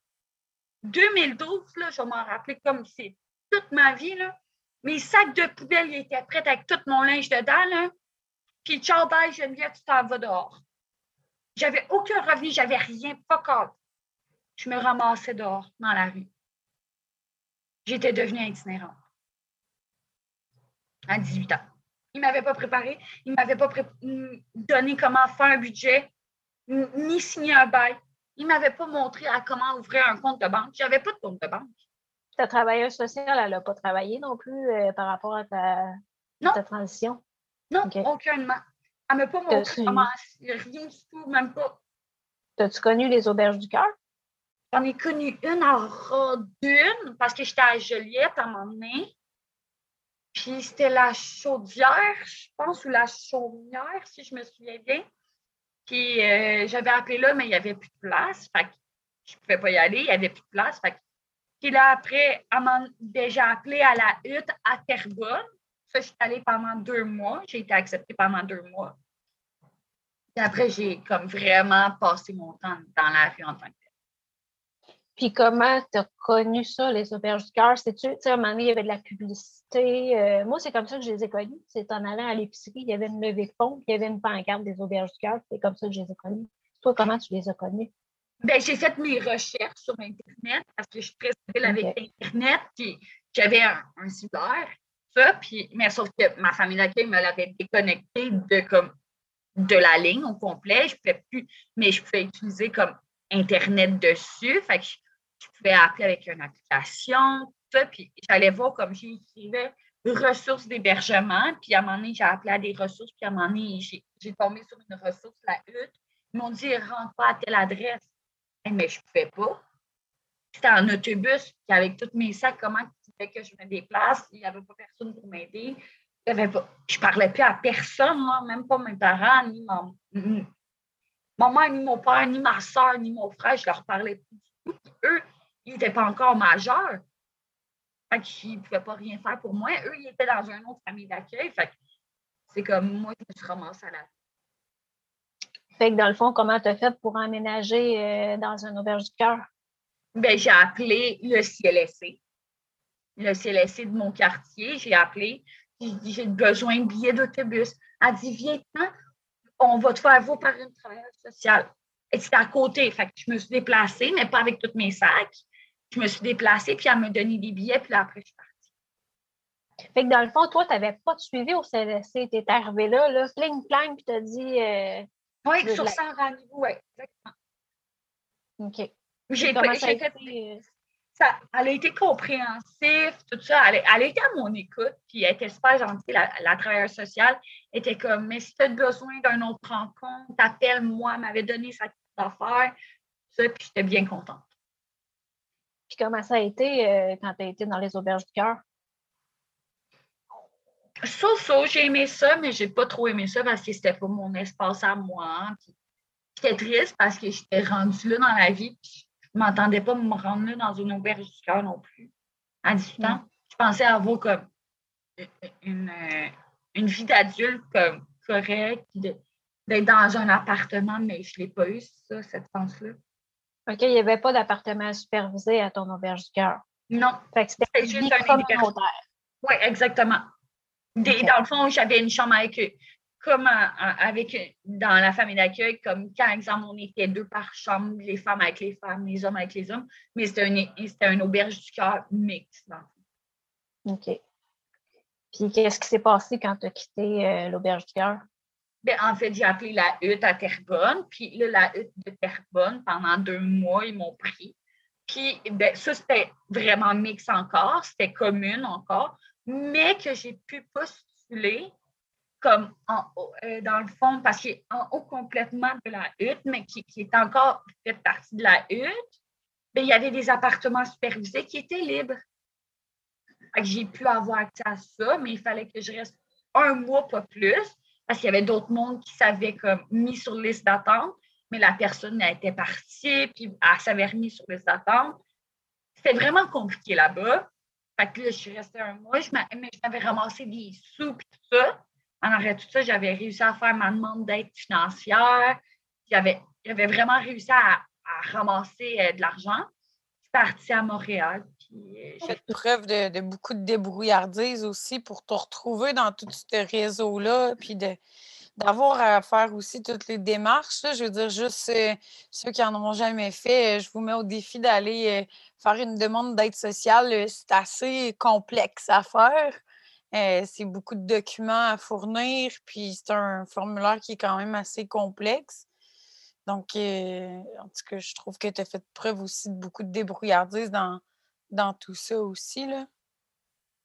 2012, je vais m'en rappeler comme c'est toute ma vie. Mes sacs de poubelle étaient prêts avec tout mon linge dedans. Là. Puis, ciao, bye, Geneviève, tu t'en vas dehors. J'avais aucun revenu, j'avais rien, pas encore. Je me ramassais dehors, dans la rue. J'étais devenue itinérante à 18 ans. Il ne m'avait pas préparé, il ne m'avait pas donné comment faire un budget, ni signer un bail. Il ne m'avait pas montré à comment ouvrir un compte de banque. Je n'avais pas de compte de banque. Ta travailleuse sociale, elle n'a pas travaillé non plus euh, par rapport à ta, ta transition? Non, aucunement. Elle ne m'a pas montré comment, rien du tout, même pas. As-tu connu les auberges du cœur? J'en ai connu une en d'une parce que j'étais à Joliette à un moment donné. Puis c'était la chaudière, je pense, ou la chaumière, si je me souviens bien. Puis euh, j'avais appelé là, mais il n'y avait plus de place. Fait que je ne pouvais pas y aller, il n'y avait plus de place. Puis là, après, m'a déjà appelé à la hutte à Terrebonne. Ça, je suis allée pendant deux mois. J'ai été acceptée pendant deux mois. Et après, j'ai comme vraiment passé mon temps dans la rue en tant que puis comment tu as connu ça, les auberges du cœur? C'est-tu, tu sais, à un moment donné, il y avait de la publicité. Euh, moi, c'est comme ça que je les ai connus. C'est en allant à l'épicerie, il y avait une levée de fonds, il y avait une pancarte des auberges du cœur. C'est comme ça que je les ai connus. Toi, comment tu les as connus? Bien, j'ai fait mes recherches sur Internet parce que je suis très civile avec Internet, puis j'avais un, un ça, puis, mais sauf que ma famille d'accueil me l'avait déconnecté de, comme, de la ligne au complet. Je pouvais plus, mais je pouvais utiliser comme Internet dessus. Fait que je pouvais appeler avec une application. ça, puis j'allais voir comme j'écrivais ressources d'hébergement, puis à un moment donné, j'ai appelé à des ressources, puis à un moment donné, j'ai tombé sur une ressource, la hutte. Ils m'ont dit, rentre pas à telle adresse. mais je ne pouvais pas. C'était en autobus, puis avec tous mes sacs, comment tu fais que je me déplace? Il n'y avait pas personne pour m'aider. Je ne parlais plus à personne, même pas mes parents, ni mon, maman, ni mon père, ni ma soeur, ni mon frère. Je leur parlais plus tout. Eux, ils n'étaient pas encore majeurs. Fait qu'ils ne pouvaient pas rien faire pour moi. Eux, ils étaient dans une autre famille d'accueil. Fait c'est comme moi, je me suis ramassée à la fait que dans le fond, comment tu as fait pour emménager euh, dans un auberge du cœur? Ben, j'ai appelé le CLSC, le CLSC de mon quartier. J'ai appelé, j'ai dit j'ai besoin de billets d'autobus. Elle dit Viens, on va te faire voir par une travailleuse sociale. Et c'était à côté. Fait que je me suis déplacée, mais pas avec tous mes sacs. Je me suis déplacée, puis elle m'a donné des billets, puis après, je suis partie. Fait que dans le fond, toi, tu n'avais pas de suivi au CLSC. Tu es arrivé là, là, fling, flang, puis tu as dit. Euh, oui, sur 100 rendez-vous, oui, exactement. OK. J'ai fait, euh, ça, elle a été compréhensive, tout ça. Elle, elle était à mon écoute, puis elle était super gentille. La, la travailleuse sociale était comme Mais si tu as besoin d'un autre rencontre, appelle-moi, elle m'avait donné sa petite affaire. Ça, puis j'étais bien contente. Puis comment ça a été euh, quand tu as été dans les auberges du cœur? Ça, ça, j'ai aimé ça, mais j'ai pas trop aimé ça parce que c'était pas mon espace à moi. J'étais triste parce que j'étais rendue là dans la vie. Puis je m'entendais pas me rendre là dans une auberge du cœur non plus. À 18 ans, je pensais avoir comme une, une vie d'adulte comme correcte, d'être dans un appartement, mais je l'ai pas eu, ça, cette chance-là. OK, il n'y avait pas d'appartement supervisé à ton auberge du cœur. Non. c'était juste un communautaire. Oui, exactement. Dans le fond, j'avais une chambre avec eux. Comme avec, dans la famille d'accueil, comme quand, exemple, on était deux par chambre, les femmes avec les femmes, les hommes avec les hommes, mais c'était un, une auberge du cœur mixte. OK. Puis qu'est-ce qui s'est passé quand tu as quitté euh, l'auberge du cœur? Ben, en fait, j'ai appelé la hutte à Terrebonne. Puis là, la hutte de Terrebonne, pendant deux mois, ils m'ont pris. Puis ben, ça, c'était vraiment mix encore, c'était commune encore mais que j'ai pu postuler comme en haut, euh, dans le fond, parce qu'il est en haut complètement de la hutte, mais qui, est encore fait partie de la hutte, bien, il y avait des appartements supervisés qui étaient libres. J'ai pu avoir accès à ça, mais il fallait que je reste un mois, pas plus, parce qu'il y avait d'autres mondes qui s'avaient comme mis sur liste d'attente, mais la personne été partie, puis elle s'avait remis sur liste d'attente. C'était vraiment compliqué là-bas. Fait que là, je suis restée un mois, je m'avais ramassé des sous et tout ça. En arrêt tout ça, j'avais réussi à faire ma demande d'aide financière. J'avais, j'avais vraiment réussi à, ramasser euh, de l'argent. Je suis partie à Montréal. Euh, fait preuve de, beaucoup de débrouillardise aussi pour te retrouver dans tout ce réseau-là, puis d'avoir à faire aussi toutes les démarches. Je veux dire, juste euh, ceux qui n'en ont jamais fait, je vous mets au défi d'aller faire une demande d'aide sociale, euh, c'est assez complexe à faire. Euh, c'est beaucoup de documents à fournir, puis c'est un formulaire qui est quand même assez complexe. Donc, euh, en tout cas, je trouve que tu as fait preuve aussi de beaucoup de débrouillardise dans, dans tout ça aussi. Là.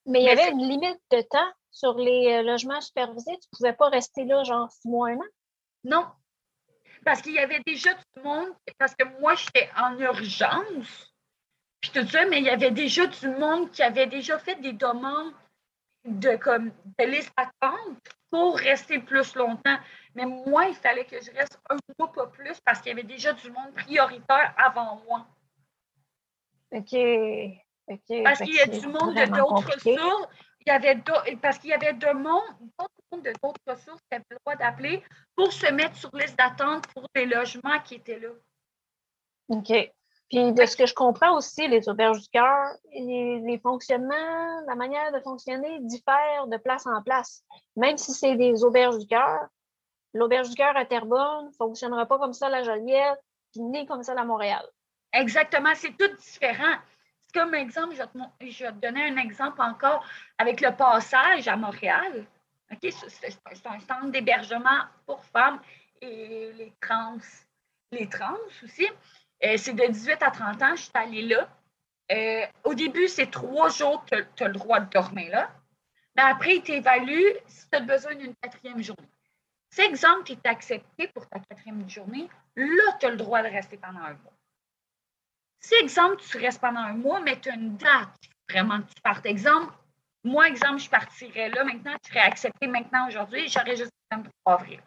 Mais il y avait une limite de temps sur les logements supervisés. Tu ne pouvais pas rester là genre six mois, un an? Non. Parce qu'il y avait déjà tout le monde, parce que moi, j'étais en urgence tout ça, mais il y avait déjà du monde qui avait déjà fait des demandes de, comme, de liste d'attente pour rester plus longtemps. Mais moi, il fallait que je reste un peu pas plus parce qu'il y avait déjà du monde prioritaire avant moi. OK. Parce qu'il y a du monde de d'autres ressources. Il y avait parce qu'il y avait de monde, monde de d'autres ressources qui avaient le droit d'appeler pour se mettre sur liste d'attente pour les logements qui étaient là. OK. Puis de ce que je comprends aussi, les auberges du cœur, les, fonctionnements, la manière de fonctionner diffère de place en place. Même si c'est des auberges du cœur, l'auberge du cœur à Terrebonne ne fonctionnera pas comme ça à la Joliette, puis ni comme ça à Montréal. Exactement, c'est tout différent. Comme exemple, je vais, te, donner un exemple encore avec le passage à Montréal. C'est un centre d'hébergement pour femmes et les trans, les trans aussi. Euh, c'est de 18 à 30 ans, je suis allée là. euh, au début, c'est trois jours que tu as le droit de dormir là. Mais après, il t'évalue si tu as besoin d'une quatrième journée. Si, exemple, tu es accepté pour ta quatrième journée, là, tu as le droit de rester pendant un mois. Si, exemple, tu restes pendant un mois, mais tu as une date vraiment que tu partes. Exemple, moi, exemple, je partirais là maintenant, je serais accepté maintenant aujourd'hui, j'aurais juste le 23 avril.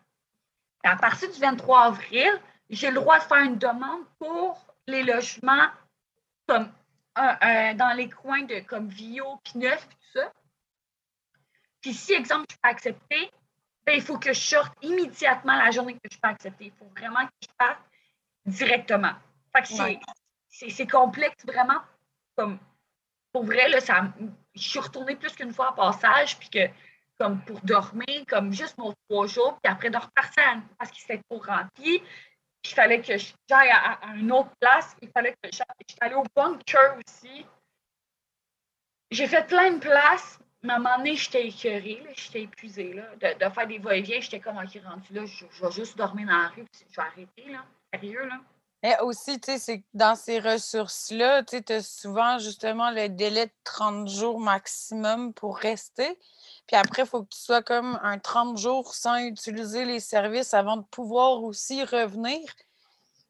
à partir du 23 avril, j'ai le droit de faire une demande pour les logements comme dans les coins de comme Vio, Pineuf, tout ça. Puis si, exemple, je suis pas acceptée, ben, il faut que je sorte immédiatement la journée que je suis pas acceptée. Il faut vraiment que je parte directement. C'est complexe vraiment. Comme, pour vrai, là, ça, je suis retournée plus qu'une fois en passage, puis que comme pour dormir, comme juste mon trois jours, puis après de repartir parce qu'il s'était trop rempli. Il fallait que j'aille à, une autre place. Il fallait que j'aille. Au bunker aussi. J'ai fait plein de places. Mais à un moment donné, j'étais écœurée, j'étais épuisée là, de, faire des va-et-vient. J'étais comme, OK, rendu là, je, vais juste dormir dans la rue, je vais arrêter, là. Sérieux, là. Mais aussi, tu sais, dans ces ressources-là, tu as souvent justement le délai de 30 jours maximum pour rester. Puis après, il faut que tu sois comme un 30 jours sans utiliser les services avant de pouvoir aussi revenir.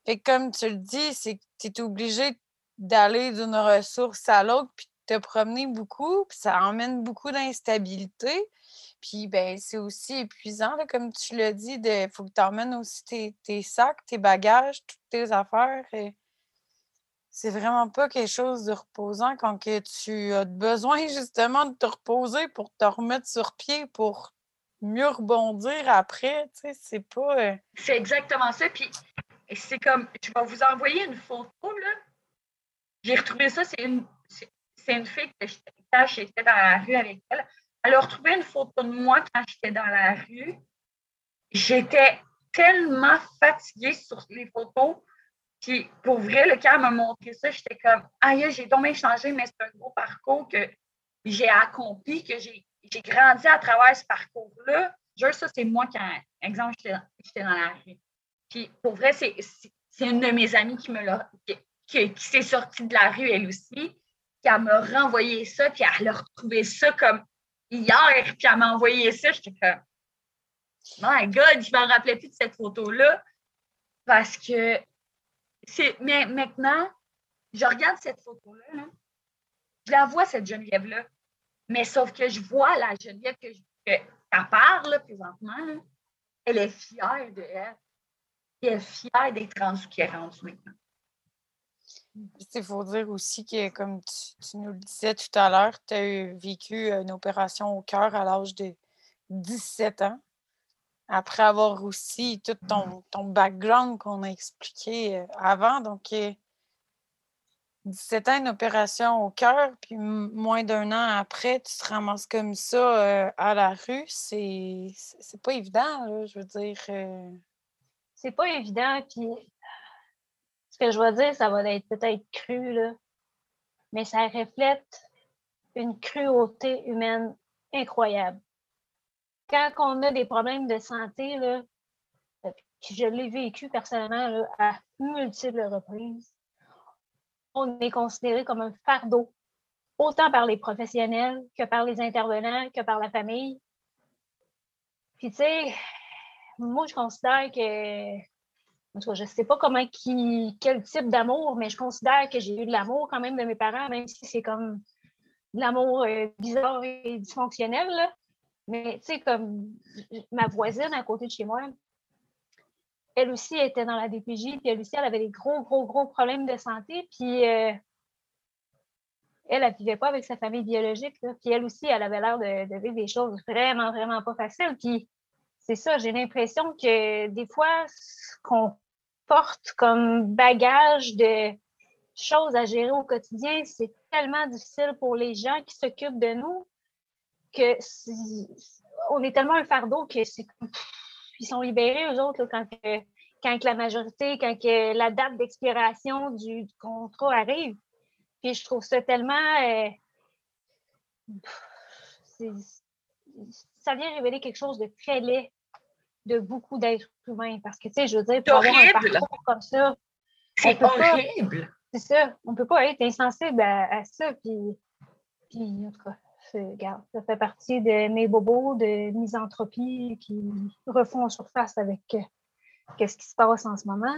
Fait comme tu le dis, c'est que tu es obligé d'aller d'une ressource à l'autre, puis de te promener beaucoup, puis ça emmène beaucoup d'instabilité. Puis, ben, c'est aussi épuisant, comme tu l'as dit, il faut que tu emmènes aussi tes, sacs, tes bagages, toutes tes affaires. C'est vraiment pas quelque chose de reposant quand que tu as besoin justement de te reposer pour te remettre sur pied pour mieux rebondir après. Tu sais, c'est pas. Euh c'est exactement ça. Puis, c'est comme, je vais vous envoyer une photo, là. J'ai retrouvé ça, c'est une, une fille que j'étais dans la rue avec elle. Elle a retrouvé une photo de moi quand j'étais dans la rue. J'étais tellement fatiguée sur les photos. Puis pour vrai, le cas m'a montré ça, j'étais comme Aïe, j'ai tombé changé, mais c'est un gros parcours que j'ai accompli, que j'ai grandi à travers ce parcours-là. Juste ça, c'est moi qui, exemple, j'étais dans la rue. Puis pour vrai, c'est une de mes amies qui me l'a qui, qui s'est sortie de la rue, elle aussi, qui a me renvoyé ça, puis elle a retrouvé ça comme hier, puis elle m'a envoyé ça, j'étais comme, my God, je ne me rappelais plus de cette photo-là. Parce que c'est. Mais maintenant, je regarde cette photo-là, je la vois, cette Geneviève-là. Mais sauf que je vois la Geneviève que, je, parle présentement, elle est fière de elle. Elle est fière d'être rendue qui est rendue maintenant. Il faut dire aussi que, comme tu, nous le disais tout à l'heure, tu as vécu une opération au cœur à l'âge de 17 ans. Après avoir aussi tout ton, ton background qu'on a expliqué euh, avant. Donc, 17 ans, une opération au cœur, puis moins d'un an après, tu te ramasses comme ça euh, à la rue. C'est pas évident, je veux dire. Euh. C'est pas évident, puis ce que je vais dire, ça va être peut-être cru, là, mais ça reflète une cruauté humaine incroyable. Quand on a des problèmes de santé, là, je l'ai vécu personnellement à multiples reprises, on est considéré comme un fardeau, autant par les professionnels que par les intervenants, que par la famille. Puis, tu sais, moi, je considère que je ne sais pas comment qui, quel type d'amour, mais je considère que j'ai eu de l'amour quand même de mes parents, même si c'est comme de l'amour euh, bizarre et dysfonctionnel. Mais tu sais, comme ma voisine à côté de chez moi, elle aussi était dans la DPJ, puis elle aussi, elle avait des gros, gros, gros problèmes de santé, puis euh, elle, elle ne vivait pas avec sa famille biologique, puis elle aussi, elle avait l'air de, de, vivre des choses vraiment, vraiment pas faciles, puis c'est ça, j'ai l'impression que des fois, ce qu'on porte comme bagage de choses à gérer au quotidien, c'est tellement difficile pour les gens qui s'occupent de nous que on est tellement un fardeau que c'est ils sont libérés, eux autres, quand, quand la majorité, quand la date d'expiration du, contrat arrive. Puis je trouve ça tellement. Euh, ça vient révéler quelque chose de très laid de beaucoup d'êtres humains. Parce que, tu sais, je veux dire, pour avoir un parcours comme ça. C'est horrible. c'est ça. On ne peut pas être insensible à, ça. Puis, puis, en tout cas, regarde, ça fait partie de mes bobos de misanthropie qui refont surface avec euh, ce qui se passe en ce moment.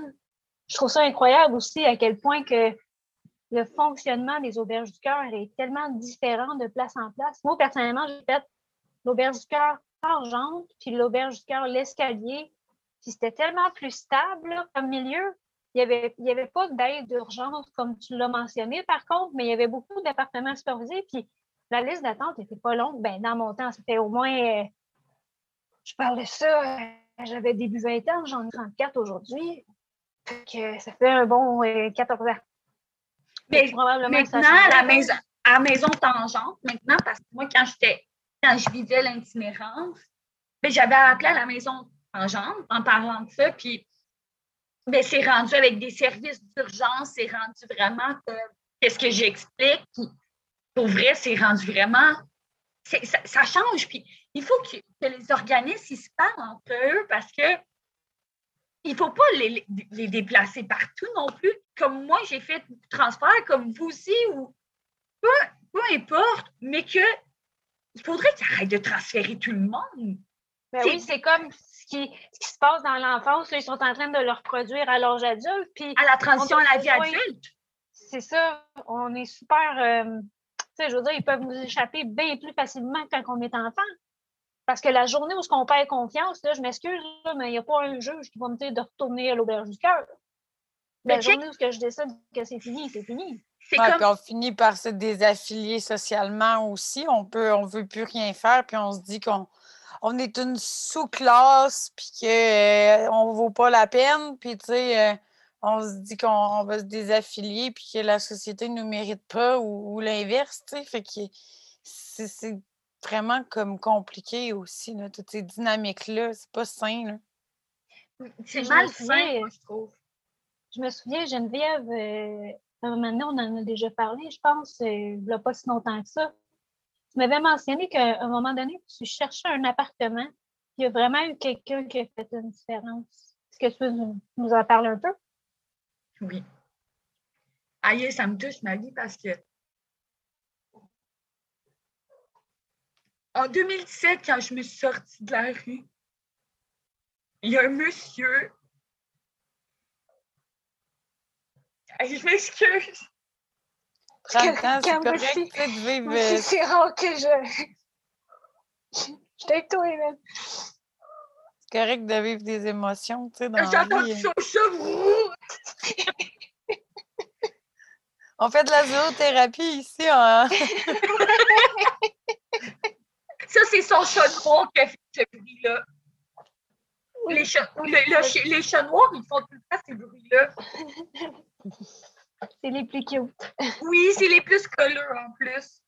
Je trouve ça incroyable aussi à quel point que le fonctionnement des auberges du cœur est tellement différent de place en place. Moi, personnellement, j'ai fait l'auberge du cœur Argent, puis l'auberge du cœur L'Escalier. Puis c'était tellement plus stable comme milieu. Il n'y avait, il y avait pas d'aide d'urgence, comme tu l'as mentionné, par contre, mais il y avait beaucoup d'appartements supervisés. Puis la liste d'attente n'était pas longue. Ben, dans mon temps, c'était au moins. Euh, je parle de ça, euh, j'avais début 20 ans, j'en ai 34 aujourd'hui. ça fait un bon 14 euh, ans. Mais probablement maintenant, à la maison, à maison tangente, maintenant, parce que moi, quand j'étais quand je vivais l'itinérance, ben, j'avais appelé à la maison tangente en parlant de ça, puis ben, c'est rendu avec des services d'urgence, c'est rendu vraiment qu'est-ce que j'explique. Pour vrai, c'est rendu vraiment. Ça, change. Puis il faut que, les organismes se parlent entre eux parce que il ne faut pas les, déplacer partout non plus. Comme moi, j'ai fait du transfert, comme vous aussi, ou peu, peu importe, mais que il faudrait qu'ils arrêtent de transférer tout le monde. Ben oui, c'est comme ce qui, se passe dans l'enfance. Ils sont en train de le reproduire à l'âge adulte. Puis à la transition à la vie adulte. C'est ça. On est super. Euh, tu sais, je veux dire, ils peuvent nous échapper bien plus facilement quand on est enfant. Parce que la journée où on perd confiance, là, je m'excuse, mais il n'y a pas un juge qui va me dire de retourner à l'auberge du cœur. La journée où je décide que c'est fini, c'est fini. Ouais, on finit par se désaffilier socialement aussi. On peut, on veut plus rien faire, puis on se dit qu'on on est une sous-classe, puis qu'on euh, ne vaut pas la peine, puis tu sais, euh, on se dit qu'on va se désaffilier, puis que la société ne nous mérite pas, ou, l'inverse, tu sais. Fait que c'est vraiment comme compliqué aussi, là, toutes ces dynamiques-là. C'est pas sain, C'est mal sain, je trouve. Je me souviens, Geneviève, euh, Maintenant, on en a déjà parlé, je pense, euh, il n'y a pas si longtemps que ça. Tu m'avais mentionné qu'à un moment donné, tu cherchais un appartement. Il y a vraiment eu quelqu'un qui a fait une différence. Est-ce que tu peux nous, en parler un peu? Oui. Aïe, ça me touche ma vie parce que en 2017, quand je me suis sortie de la rue, il y a un monsieur je m'excuse. C'est correct de vivre. C'est rare que je. Je t'ai toi, même. C'est correct de vivre des émotions, tu sais, dans J'entends ça, On fait de la zoothérapie ici. Hein? ça, c'est son chat noir qui a fait ce bruit-là. Les chats, les chats noirs, ils font tout le temps ces bruits-là. C'est les plus cute. Oui, c'est les plus colleux en plus.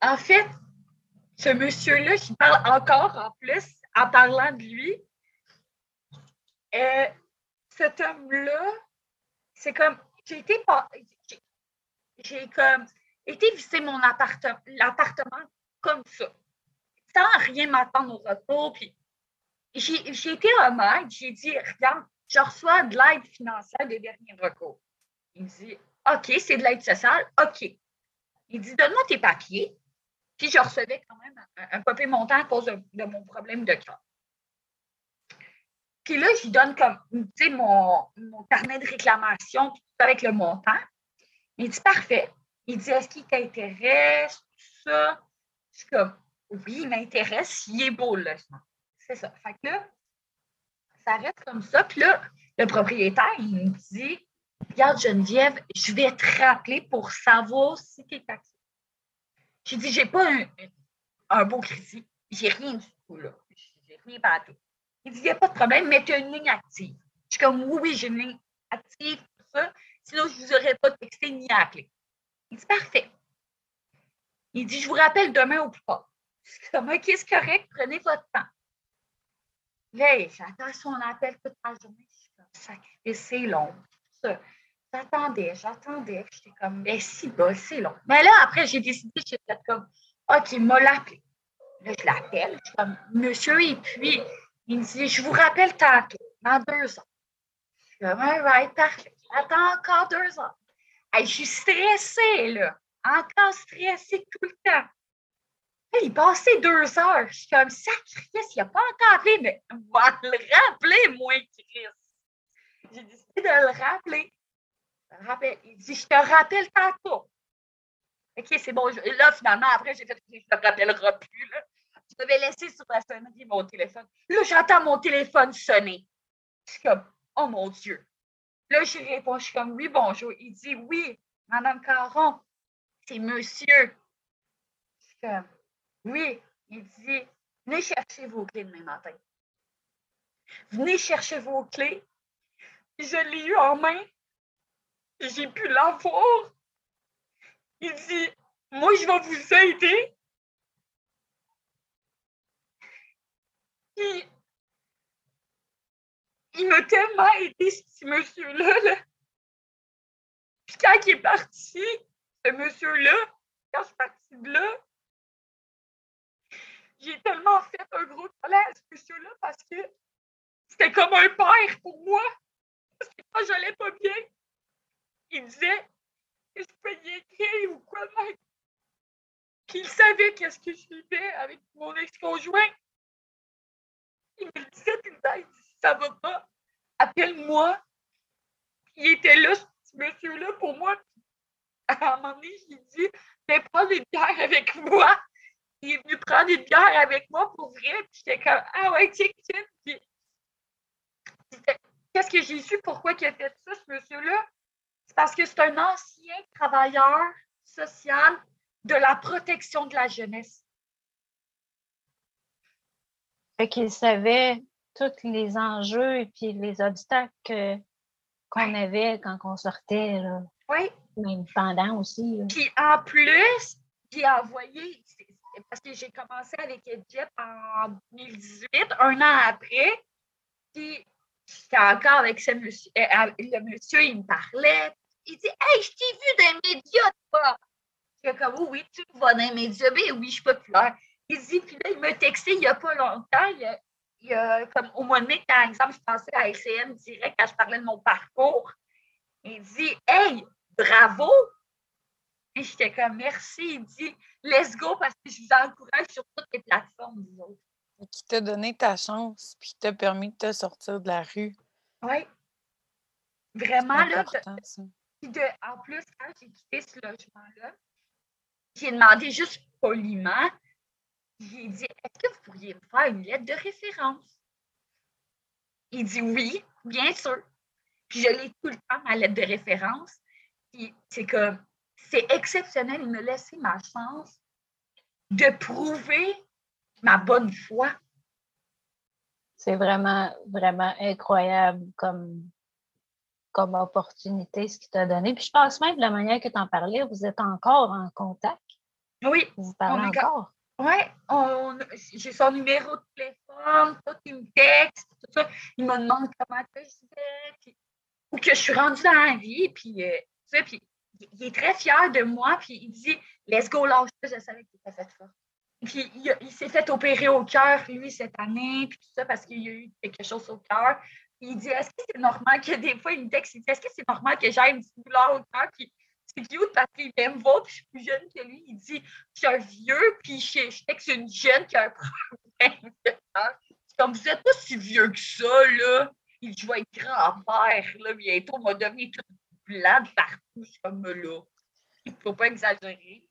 En fait, ce monsieur-là qui parle encore en plus, en parlant de lui, euh, cet homme-là, c'est comme, j'ai été, j'ai comme été visiter mon appartement, l'appartement comme ça, sans rien m'attendre au retour. Puis j'ai été honnête, j'ai dit, regarde, je reçois de l'aide financière des derniers recours. Il me dit, OK, c'est de l'aide sociale, OK. Il dit, donne-moi tes papiers. Puis je recevais quand même un, papier montant à cause de, mon problème de cœur. Puis là, je lui donne comme, tu sais, mon, mon, carnet de réclamation avec le montant. Il dit, parfait. Il dit, est-ce qu'il t'intéresse, tout ça? Je comme, oui, il m'intéresse, il est beau, là. C'est ça. Fait que là, ça reste comme ça. Puis là, le propriétaire, il me dit Regarde, Geneviève, je vais te rappeler pour savoir si tu es taxé. J'ai dit J'ai pas un, beau crédit. J'ai rien du tout, là. J'ai rien partout. Il dit Il n'y a pas de problème, mais tu une ligne active. Je suis comme Oui, oui, j'ai une ligne active, tout ça. Sinon, je ne vous aurais pas texté ni appelé. Il dit Parfait. Il dit Je vous rappelle demain au plus tard. Je suis comme OK, c'est correct, prenez votre temps. J'attends son appel toute la journée. Comme, c'est long. J'attendais, j'attendais. J'étais comme, mais si, bah, c'est long. Mais là, après, j'ai décidé, j'étais comme, OK, il m'a l'appelé. Là, je l'appelle. Je suis comme, monsieur, et puis, il me dit, je vous rappelle tantôt, dans deux ans. Je suis comme, right, parfait. attends encore deux heures. je suis stressée, là. Encore stressée tout le temps. Il passait deux heures. Je suis comme, sacrifice, il n'a pas encore appelé, mais va le rappeler, moi, Chris. J'ai décidé de le rappeler. Il dit, je te rappelle tantôt. OK, c'est bon. Là, finalement, après, j'ai fait, je ne te rappellerai plus. Je devais laisser sur la sonnerie mon téléphone. Là, j'entends mon téléphone sonner. Je suis comme, oh mon Dieu. Là, je réponds, je suis comme, oui, bonjour. Il dit, oui, Madame Caron, c'est monsieur. Je suis comme, oui. Il dit, venez chercher vos clés demain matin. Venez chercher vos clés. Je l'ai eu en main. J'ai pu l'avoir. Il dit, moi, je vais vous aider. Il m'a tellement aidé, ce petit monsieur-là. Puis quand il est parti, ce monsieur-là, quand je suis partie de là, j'ai tellement fait un gros ce monsieur-là parce que c'était comme un père pour moi. Parce que quand j'allais pas bien, il disait que je peux y écrire ou quoi même. Qu'il savait qu'est-ce que je vivais avec mon ex-conjoint. Il me disait tout le temps, il ça va pas, appelle-moi. Il était là, ce monsieur-là, pour moi. À un moment donné, j'ai dit, viens prendre une bière avec moi. Il est venu prendre une bière avec moi pour vrai. Puis j'étais comme, ah ouais, tiens, tiens. Qu'est-ce que j'ai su? Pourquoi il a fait ça, ce monsieur-là? C'est parce que c'est un ancien travailleur social de la protection de la jeunesse. Fait qu'il savait tous les enjeux et puis les obstacles qu'on avait quand on sortait. Là. Oui. Même pendant aussi. Puis en plus, j'ai envoyé, parce que j'ai commencé avec Jeff en 2018, un an après. Puis j'étais encore avec ce monsieur. Euh, le monsieur, il me parlait. Il dit Hey, je t'ai vu dans les toi. suis comme oui, tu me vois dans les médias. Ben oui, je suis populaire. Il dit, puis là, il m'a texté il n'y a pas longtemps. Il comme au mois de mai, par exemple, je pensais à LCN direct quand je parlais de mon parcours. Il dit Hey, bravo! Et j'étais comme merci. Il dit Let's go parce que je vous encourage sur toutes les plateformes, vous autres. Qui t'a donné ta chance, puis qui t'a permis de te sortir de la rue. Oui. Vraiment, là. De, en plus, quand j'ai quitté ce logement-là, j'ai demandé juste poliment j'ai dit Est-ce que vous pourriez me faire une lettre de référence? Il dit Oui, bien sûr. Puis je l'ai tout le temps, ma lettre de référence. Puis c'est comme c'est exceptionnel. Il me laissé ma chance de prouver ma bonne foi. C'est vraiment, vraiment incroyable comme, comme opportunité, ce qu'il t'a donné. Puis je pense même de la manière que tu en parlais, vous êtes encore en contact? Oui. Vous parlez encore? Oui, j'ai son numéro de téléphone, tout, il me texte, tout ça. Il me demande comment je vais, ou que je suis rendue dans la vie, puis, euh, tu sais, puis il est très fier de moi, puis il dit Let's go, lâche je savais qu'il était fait fort. Puis il, s'est fait opérer au cœur, lui, cette année, puis tout ça, parce qu'il y a eu quelque chose au cœur. Il dit Est-ce que c'est normal que des fois, il me texte, il dit Est-ce que c'est normal que j'aille une petite douleur au cœur? Puis c'est cute parce qu'il aime voir, puis je suis plus jeune que lui. Il dit Je suis un vieux, puis je, je texte une jeune qui a un problème Comme vous n'êtes pas si vieux que ça, là. Il dit Je vais être grand-père, là, bientôt, on va devenir tout blanc de partout, comme là. Il ne faut pas exagérer.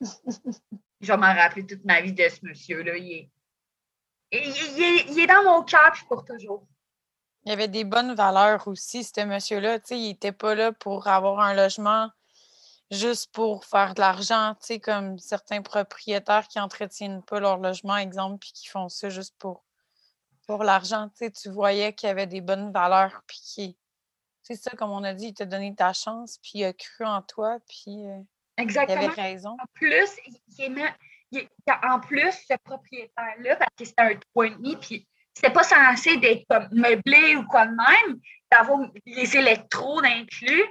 je vais m'en rappeler toute ma vie de ce monsieur-là. Il est, il, est, dans mon cœur pour toujours. Il y avait des bonnes valeurs aussi, ce monsieur-là. Il n'était pas là pour avoir un logement juste pour faire de l'argent, tu sais, comme certains propriétaires qui n'entretiennent pas leur logement, exemple, puis qui font ça juste pour, pour l'argent. Tu sais, tu voyais qu'il y avait des bonnes valeurs, puis qui. C'est ça, comme on a dit, il t'a donné ta chance, puis il a cru en toi, puis Exactement. il avait raison. En plus, il, en plus, ce propriétaire-là, parce que c'était un point demi, puis c'était pas censé d'être comme meublé ou quoi de même, d'avoir les électrodes inclus.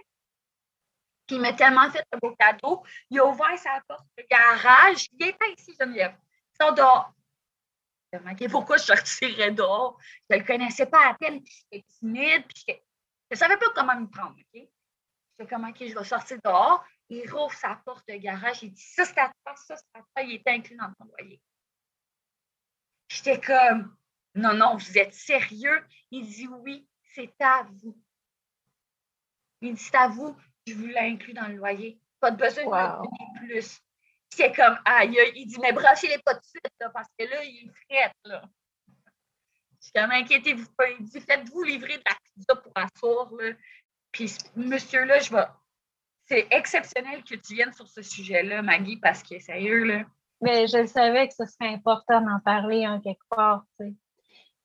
Puis il m'a tellement fait un beau cadeau. Il a ouvert sa porte de garage. Il était ici, Geneviève. Il dehors. Pourquoi je sortirais dehors? Je ne le connaissais pas à peine, puis j'étais timide, puis Je ne savais pas comment me prendre, OK? Je sais comment, je vais sortir dehors. Il rouvre sa porte de garage. Il dit, ça, c'est à toi, ça, c'est à toi. Il est inclus dans ton loyer. J'étais comme, non, non, vous êtes sérieux? Il dit, oui, c'est à vous. Il dit, c'est à vous, je vous l'ai inclus dans le loyer. Pas de besoin de donner plus. C'est comme, aïe, il dit, mais branchez-les pas de suite, parce que là, il est fret, là. Je suis comme, inquiétez-vous pas. Il dit, faites-vous livrer de la pizza pour asseoir, là. Puis, monsieur-là, je vais. C'est exceptionnel que tu viennes sur ce sujet-là, Maggie, parce que sérieux, là. Mais je savais que ce serait important d'en parler en quelque part, tu sais.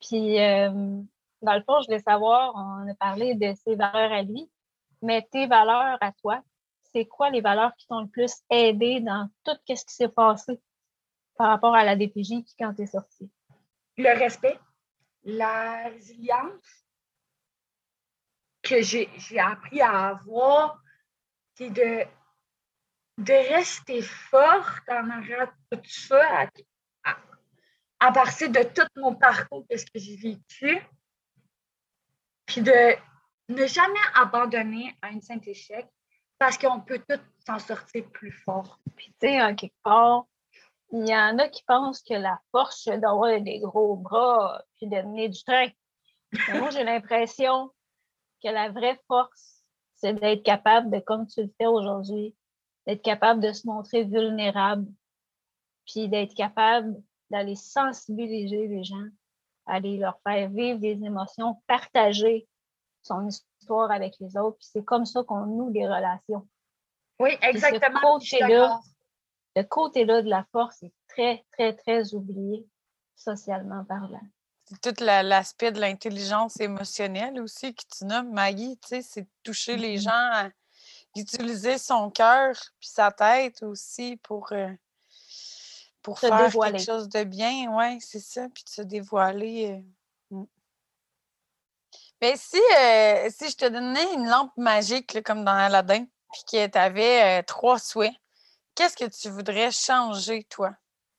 Puis, euh, dans le fond, je voulais savoir, on a parlé de ses valeurs à lui, mais tes valeurs à toi, c'est quoi les valeurs qui t'ont le plus aidé dans tout ce qui s'est passé par rapport à la DPJ quand tu es sorti? Le respect, la résilience que j'ai appris à avoir, c'est de, de rester forte en arrêt tout ça, à, partir de tout mon parcours, de ce que j'ai vécu, puis de ne jamais abandonner à un simple échec parce qu'on peut tout s'en sortir plus fort. Puis, tu sais, quelque part, il y en a qui pensent que la force, c'est d'avoir des gros bras puis de mener du train. moi, j'ai l'impression que la vraie force, c'est d'être capable de, comme tu le fais aujourd'hui, d'être capable de se montrer vulnérable, puis d'être capable d'aller sensibiliser les gens, aller leur faire vivre des émotions, partager son histoire avec les autres. Puis c'est comme ça qu'on noue des relations. Oui, exactement. Le côté-là de la force est très, très, très oublié socialement parlant. C'est tout l'aspect de l'intelligence émotionnelle aussi que tu nommes, Maggie, tu sais, c'est de toucher les mm-hmm. gens, à utiliser son cœur puis sa tête aussi pour, euh, pour faire quelque chose de bien, oui, c'est ça, puis de se dévoiler. Euh, mm. Mais si, euh, si je te donnais une lampe magique, comme dans Aladdin, puis que tu avais euh, trois souhaits, qu'est-ce que tu voudrais changer, toi?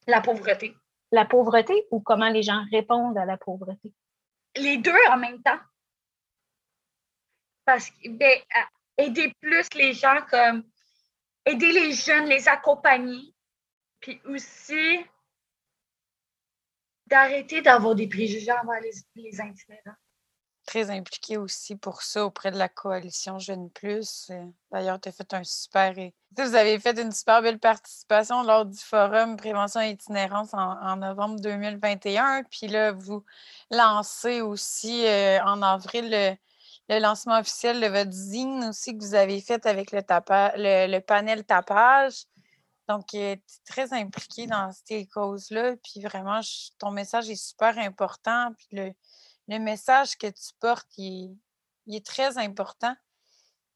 La pauvreté. La pauvreté ou comment les gens répondent à la pauvreté? Les deux en même temps. Parce que, ben, aider plus les gens comme aider les jeunes, les accompagner, puis aussi d'arrêter d'avoir des préjugés envers les, les itinérants très aussi pour ça auprès de la coalition Jeune Plus. Euh, d'ailleurs, tu as fait un super. Vous avez fait une super belle participation lors du forum Prévention et itinérance en, novembre 2021. Puis là, vous lancez aussi euh, en avril le, lancement officiel de votre zine aussi que vous avez fait avec le, le, panel tapage. Donc, tu es très impliqué dans ces causes-là. Puis vraiment, ton message est super important. Puis le, le message que tu portes, il, est très important.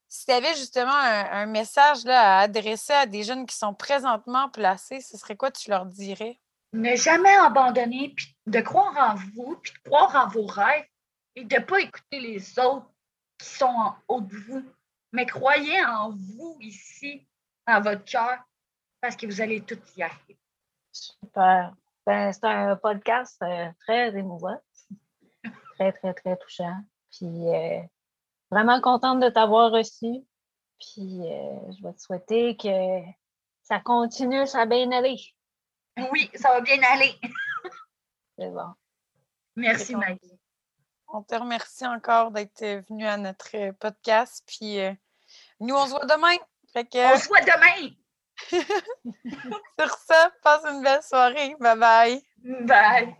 Si tu avais justement un, message là, à adresser à des jeunes qui sont présentement placés, ce serait quoi tu leur dirais? Ne jamais abandonner, puis de croire en vous, puis de croire en vos rêves et de ne pas écouter les autres qui sont en haut de vous. Mais croyez en vous ici, dans votre cœur, parce que vous allez tout y arriver. Super. Ben, c'est un podcast euh, très émouvant très, très, très touchant. Puis euh, vraiment contente de t'avoir reçu. Puis euh, je vais te souhaiter que ça continue, ça va bien aller. Oui, ça va bien aller. C'est bon. Merci, Maggie. On te remercie encore d'être venu à notre podcast. Puis euh, nous, on se voit demain. On se voit demain. Sur ça, passe une belle soirée. Bye bye. Bye.